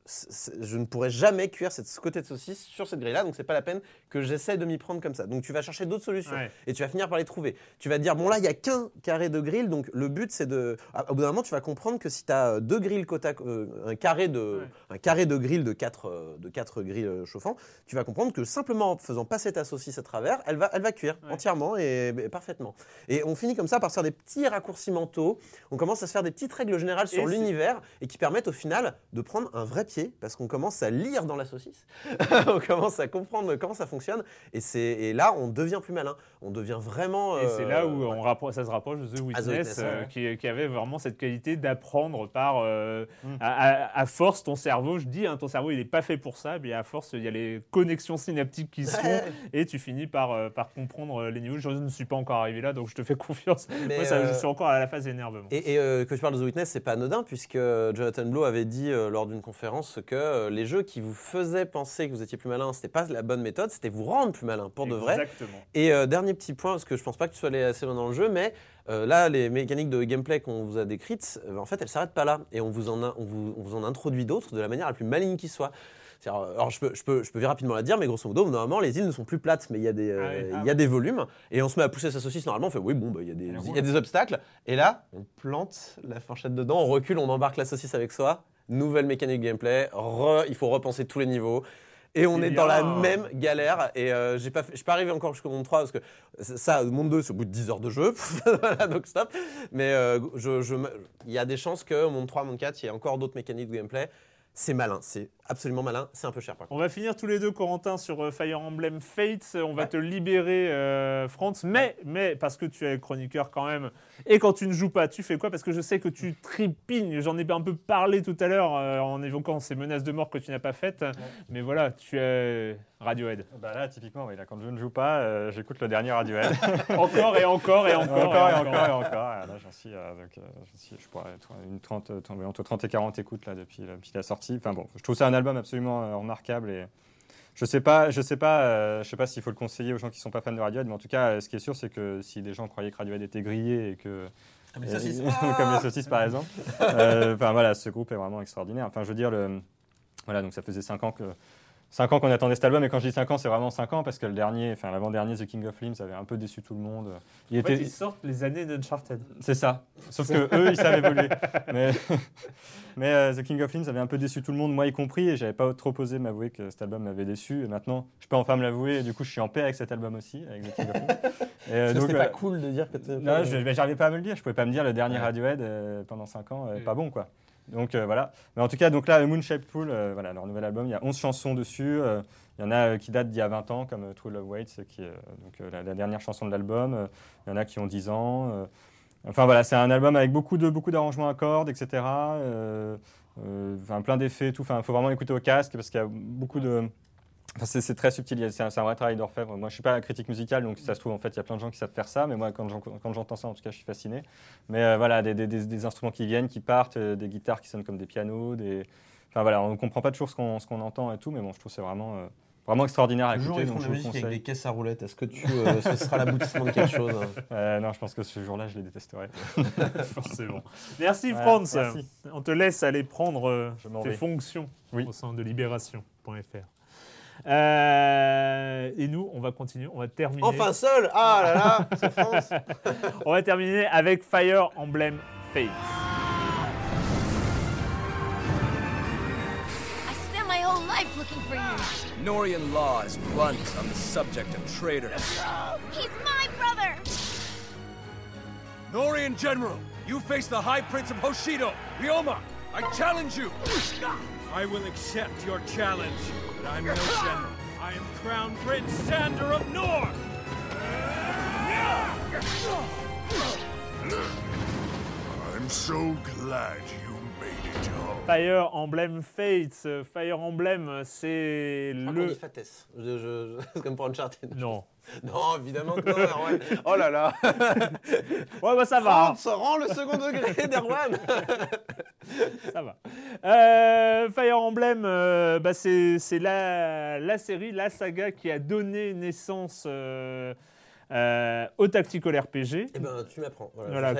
je ne pourrai jamais cuire cette, ce côté de saucisse sur cette grille-là, donc c'est pas la peine que j'essaie de m'y prendre comme ça. Donc, tu vas chercher d'autres solutions Ouais. et tu vas finir par les trouver. Tu vas te dire, bon là, il n'y a qu'un carré de grille, donc le but c'est de... à- Au bout d'un moment, tu vas comprendre que si tu as deux grilles côte à, euh, un, carré de, Ouais. un carré de grille de quatre, euh, de quatre grilles euh, chauffants, tu vas comprendre que simplement en faisant passer ta saucisse à travers, elle va, elle va cuire Ouais. entièrement et, et parfaitement. Et on finit comme ça par faire des petits raccourcis mentaux, on commence à se faire des petites règles générales sur l'univers et qui permettent au final de prendre un vrai pied parce qu'on commence à lire dans la saucisse, on commence à comprendre comment ça fonctionne et, c'est, et là on devient plus malin, on devient vraiment... Et c'est là euh, où on rappro- ça se rapproche de The Witness, Witness, euh, ouais. qui, qui avait vraiment cette qualité d'apprendre par. euh, Mm. à, force, ton cerveau, je dis, hein, ton cerveau, il n'est pas fait pour ça, mais à force, il y a les connexions synaptiques qui se font Ouais. et tu finis par, par comprendre les niveaux. Je ne suis pas encore arrivé là, donc je te fais confiance. Mais, Moi, ça, je suis encore à la phase d'énervement. Et, et, que je parle de The Witness, c'est pas anodin, puisque Jonathan Blow avait dit lors d'une conférence que euh, les jeux qui vous faisaient penser que vous étiez plus malin, c'était pas la bonne méthode, c'était vous rendre plus malin pour de vrai. Exactement. Et euh, dernier petit point, parce que je pense pas que tu sois allé assez loin dans le jeu, mais euh, là, les mécaniques de gameplay qu'on vous a décrites, euh, en fait, elles s'arrêtent pas là. Et on vous en, a- on vous, on vous en introduit d'autres de la manière la plus maligne qui soit. Alors, je peux, je, peux, je peux rapidement la dire, mais grosso modo, normalement, les îles ne sont plus plates, mais il y a des, euh, Ah oui, ah il y a des volumes. Et on se met à pousser sa saucisse, normalement, on fait oui, bon, bah, il y, a des- il y a des obstacles. Et là, on plante la fourchette dedans, on recule, on embarque la saucisse avec soi. Nouvelle mécanique de gameplay, re- il faut repenser tous les niveaux. Et on est dans la même galère. Et euh, j'ai pas fait- je suis pas arrivé encore jusqu'au monde 3 parce que ça, le monde 2, c'est au bout de 10 heures de jeu. Voilà, donc stop. Mais euh, je- je me- il y a des chances qu'au monde 3, monde 4, il y ait encore d'autres mécaniques de gameplay. C'est malin, c'est absolument malin, c'est un peu cher par contre. On va finir tous les deux, Corentin, sur euh, Fire Emblem Fates. On va te libérer, euh, Franz, mais, mais parce que tu es chroniqueur quand même. Et quand tu ne joues pas, tu fais quoi? Parce que je sais que tu tripignes. J'en ai un peu parlé tout à l'heure euh, en évoquant ces menaces de mort que tu n'as pas faites. Mais voilà, tu es Radiohead. Bah là, typiquement, oui, là, quand je ne joue pas, euh, j'écoute le dernier Radiohead. encore et encore et encore. encore et encore et encore. Et Là, j'en suis, euh, donc, euh, suis- je pourrais une 30, euh, oui, entre 30 et 40 écoutes là, depuis, depuis la sortie. Enfin bon, je trouve ça un album absolument euh, remarquable et je sais pas, je sais pas, euh, je sais pas s'il faut le conseiller aux gens qui sont pas fans de Radiohead, mais en tout cas, euh, ce qui est sûr, c'est que si des gens croyaient que Radiohead était grillé et que Comme les et- saucisses. comme les saucisses par exemple, enfin voilà, ce groupe est vraiment extraordinaire. Enfin, je veux dire le, voilà, donc ça faisait 5 ans que 5 ans qu'on attendait cet album, et quand je dis 5 ans, c'est vraiment 5 ans, parce que le dernier, enfin l'avant-dernier, The King of Limbs, avait un peu déçu tout le monde. Il En fait, était, ils sortent les années d'Uncharted. c'est ça. Sauf que eux, ils savent évoluer. Mais, mais euh, The King of Limbs avait un peu déçu tout le monde, moi y compris, et j'avais pas trop osé m'avouer que cet album m'avait déçu. Et maintenant, je peux enfin me l'avouer, et du coup, je suis en paix avec cet album aussi, avec The King of Limbs. Et, euh, C'était donc, pas euh, cool de dire que non, mais j'arrivais pas à me le dire. Je pouvais pas me dire le dernier. Radiohead pendant 5 ans, pas bon quoi. Donc euh, voilà. Mais en tout cas, donc là, Moon Shaped Pool, euh, voilà, leur nouvel album, il y a 11 chansons dessus. euh, Il y en a qui datent d'il y a 20 ans, comme True Love Waits, qui est donc, la, dernière chanson de l'album. Il y en a qui ont 10 ans. Enfin voilà, c'est un album avec beaucoup de beaucoup d'arrangements à cordes, etc. euh, plein d'effets, et tout. Il faut vraiment écouter au casque parce qu'il y a beaucoup de Enfin, c'est très subtil, c'est un, un vrai travail d'orfèvre. Moi, je suis pas critique musicale, donc si ça se trouve, en fait, il y a plein de gens qui savent faire ça, mais moi, quand j'en- quand j'entends ça, en tout cas, je suis fasciné. Mais euh, voilà, des, des- des- des instruments qui viennent, qui partent, euh, des guitares qui sonnent comme des pianos, des... Enfin voilà, on ne comprend pas toujours ce qu'on entend et tout, mais bon, je trouve que c'est vraiment, euh, vraiment extraordinaire à Le jour où écouter, ils font je la musique avec des caisses à roulettes, est-ce que tu, euh, ce sera l'aboutissement de quelque chose hein? Euh, non, je pense que ce jour-là, je les détesterai. Forcément. Merci, Ouais, Franz. merci. On te laisse aller prendre euh, tes vais. fonctions Oui. au sein de libération.fr. Euh, et nous, on va continuer, on va terminer. Enfin seul Ah là là, c'est France On va terminer avec Fire Emblem Fates. I spent my whole life looking for you. Norian law is blunt on the subject of traitors. He's my brother. Norian General, you face the High Prince of Hoshido, Ryoma. I challenge you. I will accept your challenge, but I'm no general. I am Crown Prince Sander of North! I'm so glad you. Fire Emblem Fates. Fire Emblem, c'est le. dit Fates. Je- je- je- C'est comme pour Uncharted. Non. Non, évidemment que non, Erwan. Oh là là. Ouais, bah ça va. hein. Ça rend le second degré d'Erwan. Ça va. Euh, Fire Emblem, euh, bah, c'est c'est la, la série, la saga qui a donné naissance euh, euh, au Tactical RPG. Eh ben, tu m'apprends. Voilà, Voilà,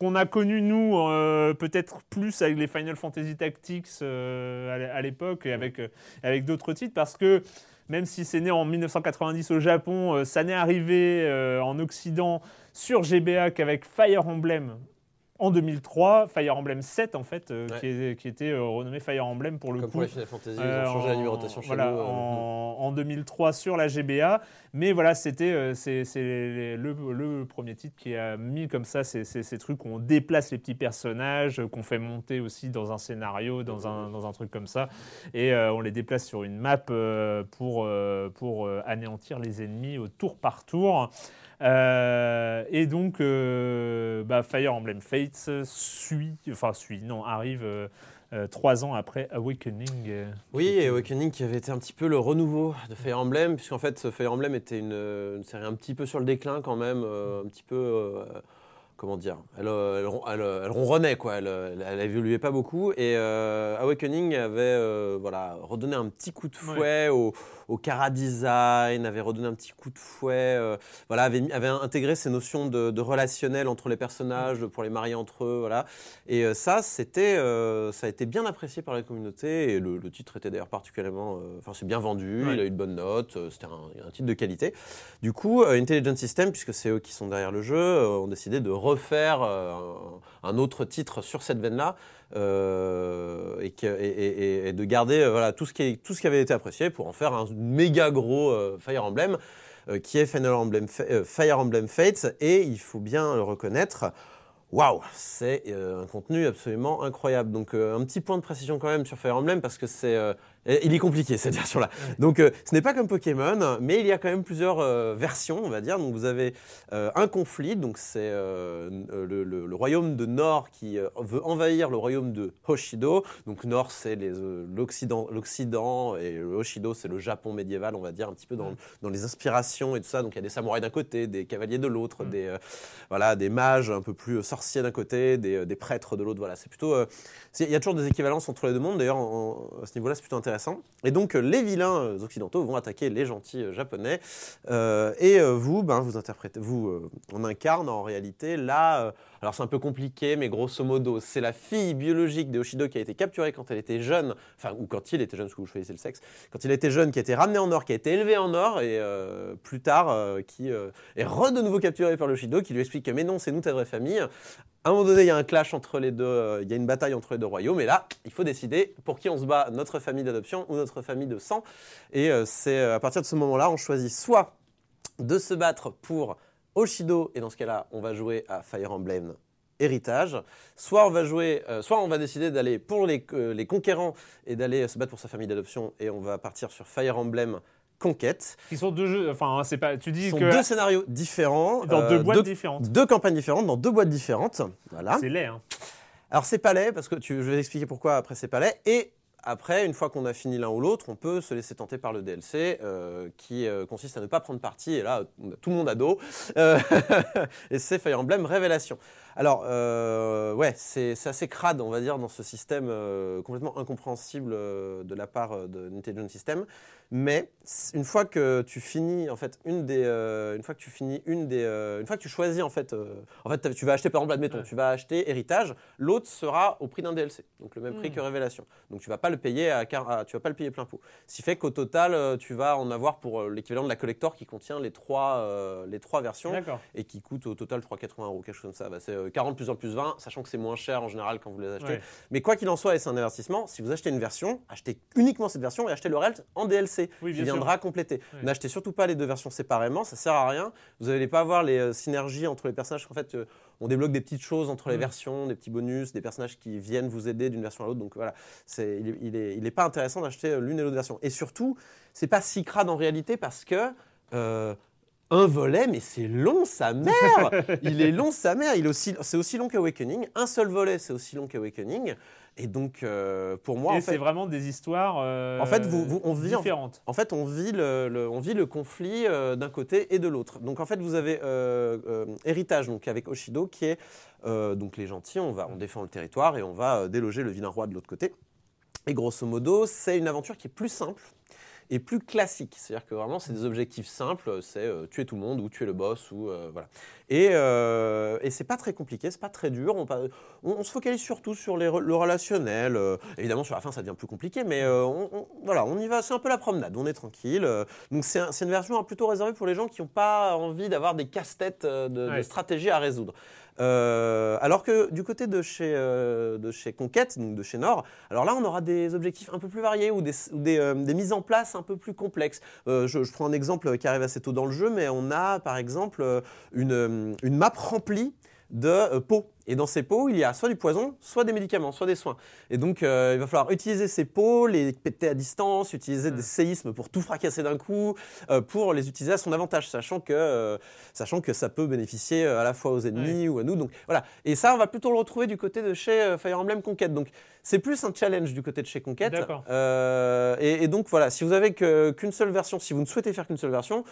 qu'on a connu nous euh, peut-être plus avec les Final Fantasy Tactics euh, à l'é- à l'époque et avec, euh, avec d'autres titres parce que même si c'est né en 1990 au Japon, ça n'est arrivé en Occident sur GBA qu'avec Fire Emblem en 2003, Fire Emblem 7 en fait, euh, Ouais. qui, est- qui était euh, renommé Fire Emblem pour le Comme coup. pour les Final Fantasy, ils Euh, ont changé la numérotation chez voilà, nous. euh, en, en 2003 sur la GBA. Mais voilà, c'était euh, c'est le, le premier titre qui a mis comme ça ces, ces- ces trucs où on déplace les petits personnages, euh, qu'on fait monter aussi dans un scénario, dans un, dans un truc comme ça. Et euh, on les déplace sur une map euh, pour, euh, pour euh, anéantir les ennemis au tour par tour. Euh, et donc, euh, bah, Fire Emblem Fates suit, enfin suit, non, arrive euh, trois ans après Awakening. Oui, et Awakening qui avait été un petit peu le renouveau de Fire Emblem, puisqu'en fait, Fire Emblem était une, une série un petit peu sur le déclin quand même, un petit peu. comment dire elle, elle, elle, elle ronronnait, quoi. Elle, évoluait pas beaucoup. Et euh, Awakening avait euh, voilà, redonné un petit coup de fouet au, au Cara Design, avait redonné un petit coup de fouet, euh, voilà, avait, intégré ces notions de, de relationnel entre les personnages, pour les marier entre eux, voilà. Et euh, ça, c'était, euh, ça a été bien apprécié par la communauté. Et le, le titre était d'ailleurs particulièrement, enfin, c'est bien vendu. Ouais. Il a eu de bonnes notes. C'était un, un titre de qualité. Du coup, Intelligent System, puisque c'est eux qui sont derrière le jeu, ont décidé de refaire un, un autre titre sur cette veine-là. Euh, et, de garder euh, voilà, tout, ce qui tout ce qui avait été apprécié pour en faire un méga gros euh, Fire Emblem qui est Final Emblem Fire Emblem Fates et il faut bien le reconnaître Waouh, c'est un contenu absolument incroyable. Donc un petit point de précision quand même sur Fire Emblem parce que c'est il est compliqué cette version-là. Donc euh, ce n'est pas comme Pokémon, mais il y a quand même plusieurs euh, versions, on va dire. Donc vous avez euh, un conflit, donc c'est euh, le, le- le royaume de Nord qui euh, veut envahir le royaume de Hoshido. Donc Nord c'est euh, l'Occident, et le Hoshido c'est le Japon médiéval, on va dire un petit peu dans, dans les inspirations et tout ça. Donc il y a des samouraïs d'un côté, des cavaliers de l'autre, des euh, voilà des mages un peu plus sorciers d'un côté, des, euh, des prêtres de l'autre. Voilà, c'est plutôt euh, il y a toujours des équivalences entre les deux mondes. D'ailleurs à ce niveau-là c'est plutôt intéressant. Et donc euh, les vilains euh, occidentaux vont attaquer les gentils euh, japonais. Et vous, ben, vous interprétez, vous, euh, on incarne en réalité là. alors c'est un peu compliqué, mais grosso modo, c'est la fille biologique de Hoshido qui a été capturée quand elle était jeune, enfin ou quand il était jeune, parce que vous choisissez le sexe, quand il était jeune, qui a été ramené en or, qui a été élevé en or, et plus tard qui est re de nouveau capturé par le qui lui explique que mais non, c'est nous ta vraie famille. À un moment donné, il y a un clash entre les deux, euh, il y a une bataille entre les deux royaumes, et là, il faut décider pour qui on se bat, notre famille d'adoption ou notre famille de sang. Et euh, c'est euh, à partir de ce moment-là, on choisit soit de se battre pour Oshido, et dans ce cas-là, on va jouer à Fire Emblem Héritage, soit on va jouer, soit on va décider d'aller pour les, les conquérants et d'aller se battre pour sa famille d'adoption, et on va partir sur Fire Emblem Conquête. Qui sont deux jeux. Enfin, c'est pas. Tu dis sont que. deux scénarios différents, Dans euh, deux boîtes différentes. deux campagnes différentes, dans deux boîtes différentes. Voilà. C'est laid, hein. Alors c'est pas laid, parce que tu, je vais expliquer pourquoi après c'est pas laid. Et après, une fois qu'on a fini l'un ou l'autre, on peut se laisser tenter par le DLC, euh, qui euh, consiste à ne pas prendre parti. Et là, a tout le monde à dos. Euh, et c'est Fire Emblem Révélation. Alors, euh, ouais, c'est assez crade, on va dire, dans ce système euh, complètement incompréhensible euh, de la part euh, de Intelligent System. Mais une fois que tu finis, en fait, une des, euh, une fois que tu finis une des, euh, une fois que tu choisis, en fait, euh, en fait, tu vas acheter, par exemple, admettons, tu vas acheter Héritage, l'autre sera au prix d'un DLC, donc le même prix Mm. que Révélation. Donc tu vas pas le payer à, à- tu vas pas le payer plein pot. Ce qui fait qu'au total, tu vas en avoir pour l'équivalent de la collector qui contient les trois, les trois versions D'accord. et qui coûte au total, je crois, 80 euros, quelque chose comme ça. Bah, c'est euh, 40 plus 1 plus 20, sachant que c'est moins cher en général quand vous les achetez. Ouais. Mais quoi qu'il en soit, et c'est un avertissement, si vous achetez une version, achetez uniquement cette version et achetez le reste en DLC, Oui, qui sûr. viendra compléter. N'achetez surtout pas les deux versions séparément, ça sert à rien. Vous n'allez pas avoir les euh, synergies entre les personnages. En fait, euh, on débloque des petites choses entre les Mm. versions, des petits bonus, des personnages qui viennent vous aider d'une version à l'autre. Donc voilà, il, il, est, il est pas intéressant d'acheter euh, l'une et l'autre version. Et surtout, c'est pas si crade en réalité parce que euh, un volet, mais c'est long sa mère. il est long sa mère. Il est aussi, c'est aussi long qu'Awakening. Un seul volet, c'est aussi long qu'Awakening. Et donc, euh, pour moi, Et c'est vraiment des histoires euh, en fait, vous, vous- on vit en- différentes. en fait, on vit le, le- on vit le conflit euh, d'un côté et de l'autre. Donc, en fait, vous avez euh, héritage, donc avec Oshido, qui est donc les gentils. On va, on défend le territoire et on va déloger le vilain roi de l'autre côté. Et grosso modo, c'est une aventure qui est plus simple et plus classique. C'est-à-dire que vraiment, c'est des objectifs simples. C'est euh, tuer tout le monde ou tuer le boss ou euh, voilà. Et, euh, et c'est pas très compliqué, c'est pas très dur. On, pa- on- on se focalise surtout sur les le relationnel. évidemment, sur la fin, ça devient plus compliqué, mais on, on- voilà, on y va. C'est un peu la promenade. On est tranquille. donc c'est un- c'est une version plutôt réservée pour les gens qui n'ont pas envie d'avoir des casse-têtes de, de stratégie à résoudre. Euh, alors que du côté de chez, euh, de chez Conquête, donc de chez Nord, alors là on aura des objectifs un peu plus variés ou des, euh, des mises en place un peu plus complexes. Je, je prends un exemple qui arrive assez tôt dans le jeu, mais on a par exemple une, une map remplie de euh, pots. Et dans ces pots, il y a soit du poison, soit des médicaments, soit des soins. Et donc, euh, il va falloir utiliser ces pots, les péter à distance, utiliser des séismes pour tout fracasser d'un coup, euh, pour les utiliser à son avantage, sachant que, euh, sachant que ça peut bénéficier à la fois aux ennemis ou à nous. Donc voilà. Et ça, on va plutôt le retrouver du côté de chez Fire Emblem Conquête. Donc c'est plus un challenge du côté de chez Conquête. Et, et donc voilà, si vous avez qu'une seule version, si vous ne souhaitez faire qu'une seule version,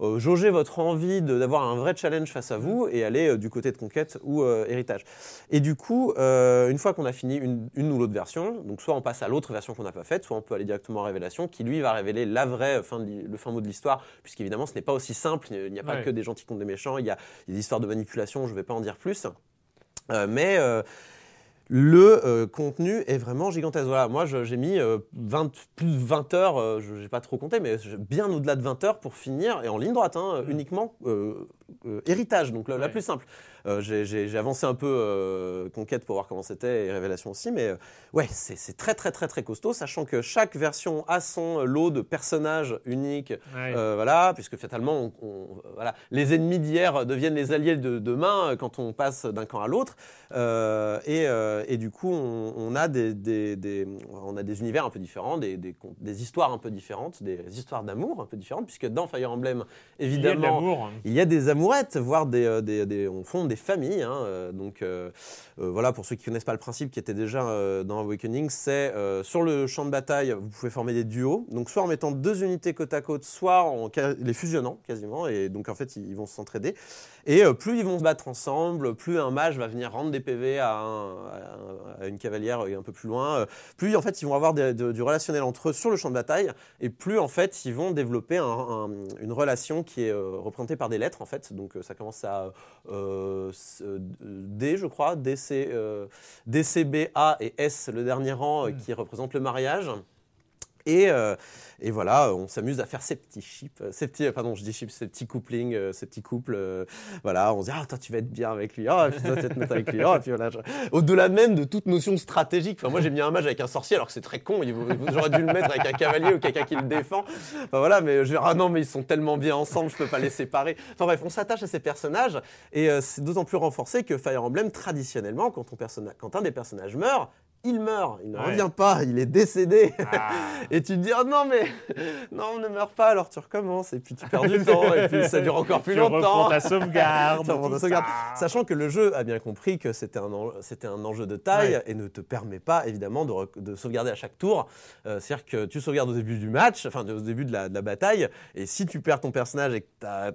euh, jaugez votre envie de- d'avoir un vrai challenge face à vous et aller euh, du côté de Conquête ou euh, Héritage. Et du coup, euh, une fois qu'on a fini une, une ou l'autre version, donc soit on passe à l'autre version qu'on n'a pas faite, soit on peut aller directement à Révélation, qui lui va révéler la vraie fin de, le fin mot de l'histoire, puisqu'évidemment ce n'est pas aussi simple, il n'y a pas Ouais. que des gentils contre des méchants, il y a, il y a des histoires de manipulation, je ne vais pas en dire plus. Mais le euh, contenu est vraiment gigantesque. Voilà, moi j'ai mis euh, 20, plus de 20 heures, euh, je n'ai pas trop compté, mais bien au-delà de 20 heures pour finir, et en ligne droite, hein, uniquement euh, héritage, donc la, plus simple. Euh, j'ai- avancé un peu euh, Conquête pour voir comment c'était, et Révélation aussi, mais ouais, c'est très très très très costaud, sachant que chaque version a son lot de personnages uniques, Ouais. voilà, puisque fatalement, on- on- voilà, les ennemis d'hier deviennent les alliés de demain quand on passe d'un camp à l'autre. Et, et du coup, on, on a des, des- des- on a des univers un peu différents, des, des, con- des histoires un peu différentes, des histoires d'amour un peu différentes, puisque dans Fire Emblem, Il y a de évidemment, il y a des amourettes, voire des, euh, des, on fonde des familles. hein, euh, donc euh, voilà, pour ceux qui connaissent pas le principe, qui était déjà dans Awakening, c'est sur le champ de bataille, vous pouvez former des duos. Donc soit en mettant deux unités côte à côte, soit en les fusionnant quasiment. Et donc en fait, ils, vont s'entraider. Et plus ils vont se battre ensemble, plus un mage va venir rendre des PV à, un- à un- à une cavalière un peu plus loin. plus en fait, ils vont avoir du relationnel entre eux sur le champ de bataille. Et plus en fait, ils vont développer un- un- une relation qui est représentée par des lettres en fait. Donc euh, ça commence à euh, euh, D, je crois, DC, DCB, A et S, le dernier rang, euh, qui représente le mariage. Et, euh, et voilà, on s'amuse à faire ces petits chips, euh, ces petits, pardon, je dis chips, ces petits couplings, euh, ces petits couples. euh, voilà, on se dit, ah, toi, tu vas être bien avec lui, ah, puis toi, tu vas te mettre avec lui, ah, puis voilà. Au-delà même de toute notion stratégique. Enfin, moi, j'ai mis un mage avec un sorcier, alors que c'est très con. J'aurais dû le mettre avec un cavalier ou quelqu'un qui le défend. Enfin, voilà, mais je vais dire, ah non, mais ils sont tellement bien ensemble, je peux pas les séparer. Enfin bref, on s'attache à ces personnages et euh, c'est d'autant plus renforcé que Fire Emblem, traditionnellement, quand un des personnages meurt, il meurt, il ne Ouais. revient pas, il est décédé. Ah. Et tu te dis, oh non, mais non, ne meurs pas, alors tu recommences, et puis tu perds du temps, et puis ça dure encore plus Tu longtemps. ta sauvegarde, Tu ta sauvegarde. Sachant que le jeu a bien compris que c'était un, en- c'était un enjeu de taille Ouais. et ne te permet pas, évidemment, de, sauvegarder à chaque tour. Euh, C'est-à-dire que tu sauvegardes au début du match, enfin, au début de la, de la bataille, et si tu perds ton personnage et que t'as-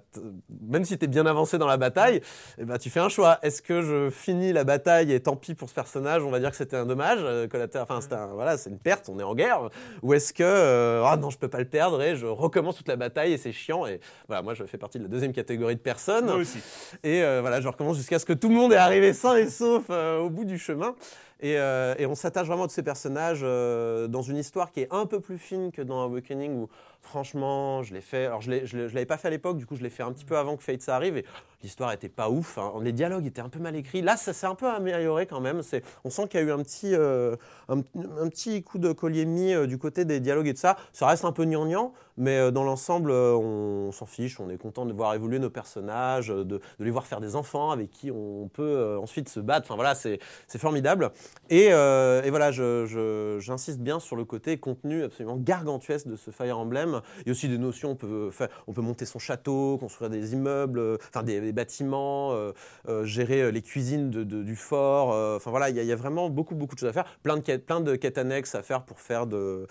même si tu es bien avancé dans la bataille, eh ben, tu fais un choix. Est-ce que je finis la bataille et tant pis pour ce personnage, on va dire que c'était un dommage euh, collatéral, enfin, c'était un- voilà, c'est une perte, on est en guerre, ou est-ce que, euh, ah non, je peux pas le perdre et je recommence toute la bataille et c'est chiant, et voilà, moi je fais partie de la deuxième catégorie de personnes. Moi aussi. Et euh, voilà, je recommence jusqu'à ce que tout le monde est arrivé sain et sauf euh, au bout du chemin. Et, et on s'attache vraiment à tous ces personnages dans une histoire qui est un peu plus fine que dans Awakening, où Franchement, je l'ai fait. Alors, je ne l'avais pas fait à l'époque, du coup, je l'ai fait un petit peu avant que Fate ça arrive. Et l'histoire était pas ouf. hein. Les dialogues étaient un peu mal écrits. Là, ça s'est un peu amélioré quand même. On sent qu'il y a eu un petit, euh, un, petit coup de collier mis euh, du côté des dialogues et de ça. Ça reste un peu gnangnan, mais euh, dans l'ensemble, on, s'en fiche. On est content de voir évoluer nos personnages, de, les voir faire des enfants avec qui on peut ensuite se battre. Enfin voilà, c'est formidable. Et, voilà, j'insiste bien sur le côté contenu absolument gargantuesque de ce Fire Emblem. Il y a aussi des notions, on peut, monter son château, construire des immeubles, euh, enfin des, bâtiments, euh, euh, gérer les cuisines du fort. Enfin voilà, il y, a- vraiment beaucoup, beaucoup de choses à faire. Plein de quêtes, annexes à faire pour faire de,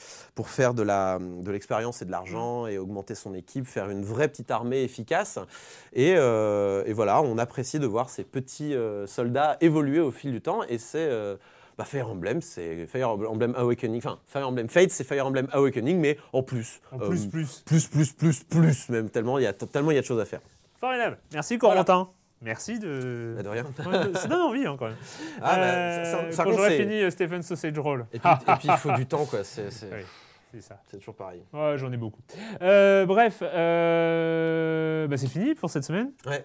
l'expérience et de l'argent et augmenter son équipe, faire une vraie petite armée efficace. Et, voilà, on apprécie de voir ces petits soldats évoluer au fil du temps. Et c'est bah, Fire Emblem, c'est Fire Emblem Awakening. Enfin, Fire Emblem Fate, c'est Fire Emblem Awakening, mais en plus. En Euh, plus, plus. plus, plus, plus, plus, même tellement il y a tellement il y a de choses à faire. Formidable. Merci Corentin. Merci de. Bah, de rien. Ça donne envie hein, quand même. Ah, bah, Euh, ça- ça- ça quand j'aurai fini euh, Stephen Sausage Roll. Et puis, et puis, il faut du temps, quoi. C'est c'est- Oui, c'est ça. c'est toujours pareil. Ouais, j'en ai beaucoup. Euh, bref, euh, bah, c'est fini pour cette semaine. Ouais.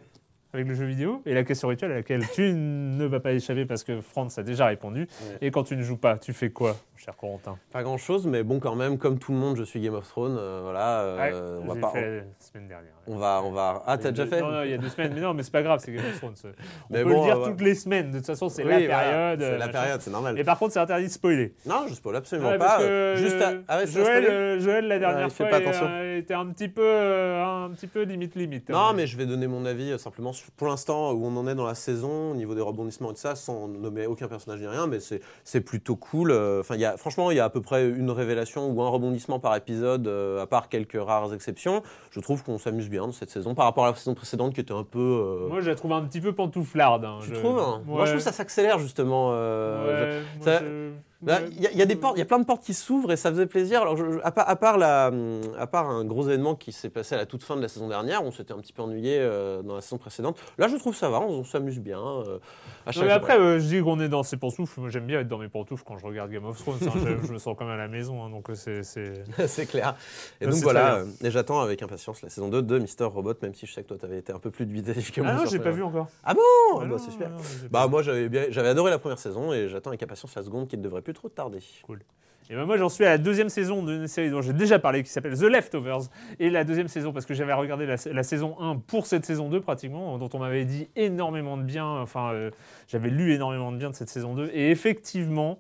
Avec le jeu vidéo et la question rituelle à laquelle tu ne vas pas échapper parce que Franz a déjà répondu. Ouais. Et quand tu ne joues pas, tu fais quoi, cher Corentin? Pas grand chose, mais bon, quand même, comme tout le monde, je suis Game of Thrones. euh, voilà. euh, Ouais, on va pas. fait la semaine dernière. On va, on va. Ah, t'as déjà fait Non, non, il y a deux semaines. Mais non, mais c'est pas grave, c'est Game of Thrones. On Mais peut bon, le dire euh, toutes les semaines. De toute façon, c'est Oui, la voilà, période. c'est la période, c'est normal. Et par contre, c'est interdit de spoiler. Non, je spoil absolument Ouais, pas. euh, Juste à... ah Joël, euh, Joël, la dernière il fois, pas attention. était un petit peu, euh, un petit peu limite limite. Non, hein. mais je vais donner mon avis simplement sur- pour l'instant où on en est dans la saison, au niveau des rebondissements et de ça, sans nommer aucun personnage ni rien, mais c'est c'est plutôt cool. Enfin, il y a, franchement, il y a à peu près une révélation ou un rebondissement par épisode, à part quelques rares exceptions. Je trouve qu'on s'amuse bien dans cette saison par rapport à la saison précédente qui était un peu. euh, Moi, je la trouve un petit peu pantouflarde. hein, tu je- trouves hein? Moi, je trouve que ça s'accélère justement. euh, Ouais, moi, je- Il y, a- il y a des portes, il y a plein de portes qui s'ouvrent et ça faisait plaisir. Alors, je- à, part, à, part la, à part un gros événement qui s'est passé à la toute fin de la saison dernière, on s'était un petit peu ennuyé euh, dans la saison précédente. Là, je trouve ça va, on, on s'amuse bien. euh, à Non, chaque- mais après, euh, je dis qu'on est dans ses pantoufles. Moi, j'aime bien être dans mes pantoufles quand je regarde Game of Thrones. hein. je, je me sens quand même à la maison, hein, donc c'est. c'est- clair. Et donc voilà, et j'attends avec impatience la saison 2 de Mister Robot, même si je sais que toi, tu avais été un peu plus dubitatif que moi. Ah non, j'ai pas vu encore. Ah bon? Ah Ah bah, C'est super. non, Bah moi, j'avais adoré la première saison et j'attends avec impatience la seconde qui ne devrait plus trop tarder. Cool. Et ben moi, j'en suis à la deuxième saison d'une série dont j'ai déjà parlé, qui s'appelle The Leftovers. Et la deuxième saison, parce que j'avais regardé la, saison 1 pour cette saison 2, pratiquement, dont on m'avait dit énormément de bien. Enfin, euh, j'avais lu énormément de bien de cette saison 2. Et effectivement,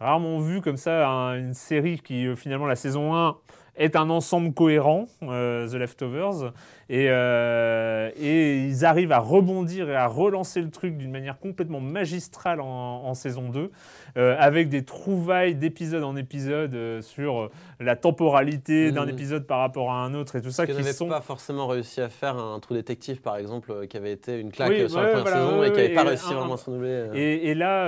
rarement vu comme ça un- une série qui, euh, finalement, la saison 1 est un ensemble cohérent, euh, The Leftovers, et, euh, et ils arrivent à rebondir et à relancer le truc d'une manière complètement magistrale en, en saison 2, euh, avec des trouvailles d'épisode en épisode euh, sur la temporalité d'un Mhm. épisode par rapport à un autre et tout ça, qui n'avaient sont... pas forcément réussi à faire un trou détective, par exemple, qui avait été une claque Oui, sur ouais, la première voilà, saison ouais, et qui n'avait pas réussi un- vraiment à se renouveler. Et, et là,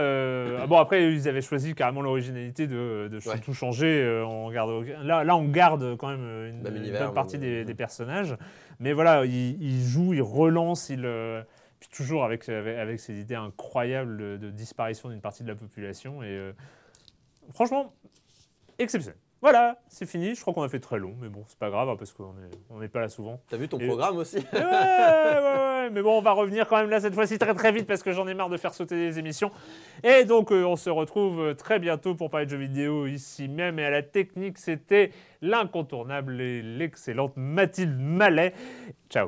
ah bon après ils avaient choisi carrément l'originalité de, de Ouais. tout changer. on garde, là, là on garde quand même une, bonne partie des personnages. Mais voilà, il jouent, ils relancent, ils, euh, toujours avec, avec, ces idées incroyables de, de disparition d'une partie de la population. Et euh, franchement, exceptionnel. Voilà, c'est fini. Je crois qu'on a fait très long, mais bon, c'est pas grave hein, parce qu'on n'est on n'est pas là souvent. T'as vu ton Et- programme aussi ouais, ouais, ouais, mais bon, on va revenir quand même là cette fois-ci très très vite parce que j'en ai marre de faire sauter des émissions. Et donc, euh, on se retrouve euh, très bientôt pour parler de jeux vidéo ici même. Et à la technique, c'était l'incontournable et l'excellente Mathilde Mallet. Ciao.